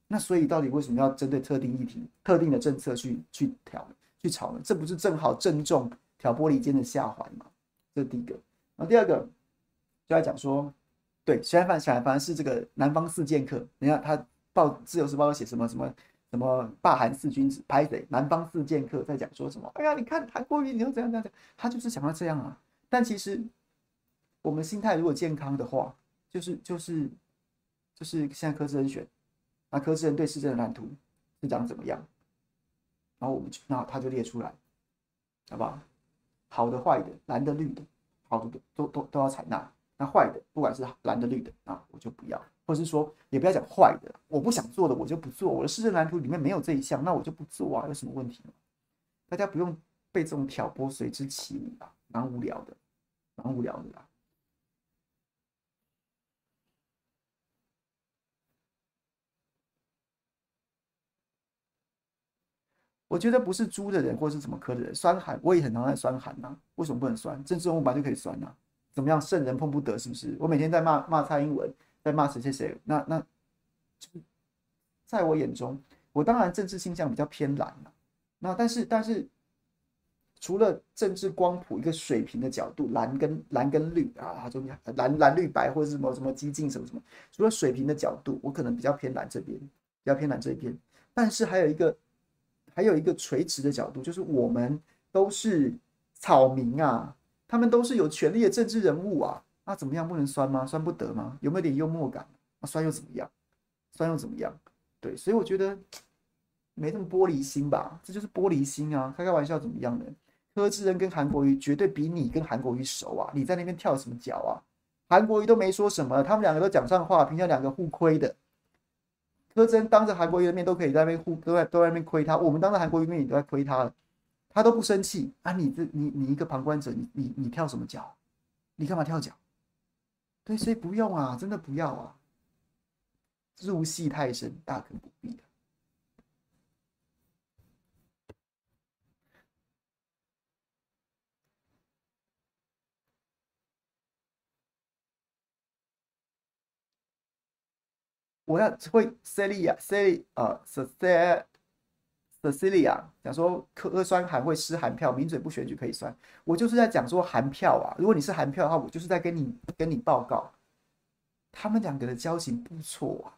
那所以到底为什么要针对特定议题、特定的政策去去挑、去吵呢？这不是正好正中挑拨离间的下怀吗？这是第一个。然后第二个就在讲说，对，现在反现在反而是这个南方四剑客，你看他报自由时报写什么什么什么霸韩四君子，拍谁？南方四剑客在讲说什么？哎呀，你看韩国瑜，你又怎样怎样怎样？他就是想要这样啊。但其实我们心态如果健康的话，就是就是就是现在柯志恩选。那柯志恩对市政的蓝图是长怎么样？然后我们就那他就列出来，好不好？好的、坏的、蓝的、绿的，好的都都都要采纳。那坏的，不管是蓝的、绿的，啊，我就不要。或者是说，也不要讲坏的，我不想做的我就不做。我的市政蓝图里面没有这一项，那我就不做啊，有什么问题吗？大家不用被这种挑拨随之起舞啊，蛮无聊的，蛮无聊的啦。我觉得不是猪的人，或是什么科的人，酸寒我也很常在酸寒呐。为什么不能酸？政治人物本来就可以酸呐。怎么样？圣人碰不得，是不是？我每天在骂骂蔡英文，在骂谁谁谁。那那，在我眼中，我当然政治倾向比较偏蓝。那但是但是，除了政治光谱一个水平的角度，蓝跟蓝跟绿啊，中间蓝蓝绿白或者什么什么激进什么什么，除了水平的角度，我可能比较偏蓝这边，比较偏蓝这一边。但是还有一个。还有一个垂直的角度，就是我们都是草民啊，他们都是有权力的政治人物啊，那怎么样不能酸吗？酸不得吗？有没有点幽默感？那酸又怎么样？酸又怎么样？对，所以我觉得没这么玻璃心吧，这就是玻璃心啊！开开玩笑怎么样呢？柯志恩跟韩国瑜绝对比你跟韩国瑜熟啊，你在那边跳什么脚啊？韩国瑜都没说什么，他们两个都讲上话，平常两个互亏的。柯志恩当着韩国瑜的面都可以在那边互，都在都在那边亏他。我们当着韩国瑜面也都在亏他了，他都不生气啊！你这你你一个旁观者，你你你跳什么脚？你干嘛跳脚？对，所以不用啊，真的不要啊！入戏太深，大可不必。我要会 Celia，Celia 啊，Celia，Cecilia 讲说柯酸韩会失韩票，名嘴不选举可以酸。我就是在讲说韩票啊，如果你是韩票的话，我就是在跟你跟你报告，他们两个的交情不错啊，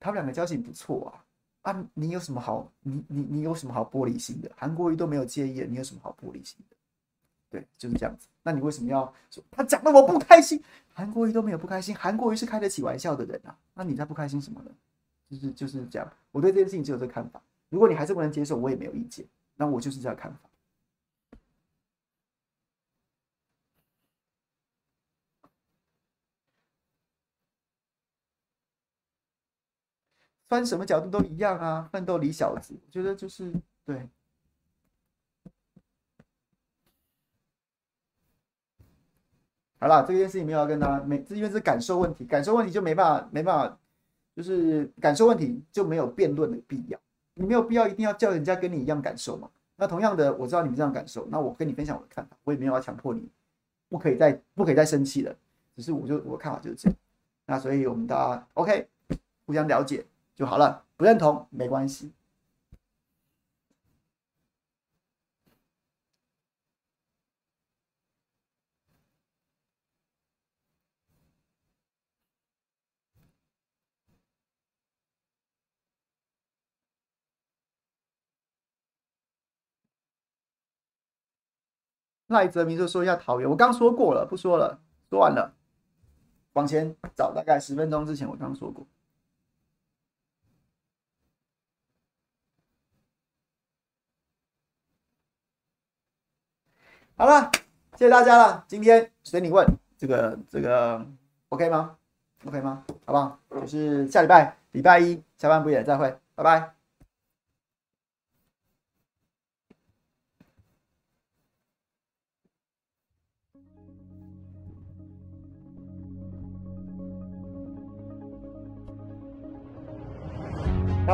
他们两个交情不错啊，啊，你有什么好，你你你有什么好玻璃心的？韩国瑜都没有介意，你有什么好玻璃心的？对，就是这样子。那你为什么要说他讲的我不开心？韩国瑜都没有不开心，韩国瑜是开得起玩笑的人啊。那你在不开心什么呢？就是就是这样。我对这件事情只有这个看法。如果你还是不能接受，我也没有意见。那我就是这样看法。翻什么角度都一样啊，奋斗李小子，我觉得就是对。好了，这件事情没有要跟他没，因为是感受问题，感受问题就没办法，没办法，就是感受问题就没有辩论的必要。你没有必要一定要叫人家跟你一样感受嘛。那同样的，我知道你们这样感受，那我跟你分享我的看法，我也没有要强迫你，不可以再不可以再生气了。只是我就我看法就是这样。那所以我们大家 OK，互相了解就好了，不认同没关系。赖泽明就说一下桃园，我刚说过了，不说了，说完了，往前找大概十分钟之前我刚说过。好了，谢谢大家了，今天随你问，这个这个 OK 吗？OK 吗？好不好？就是下礼拜礼拜一下班不也再会，拜拜。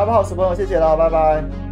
大家好，小朋友，谢谢了，拜拜。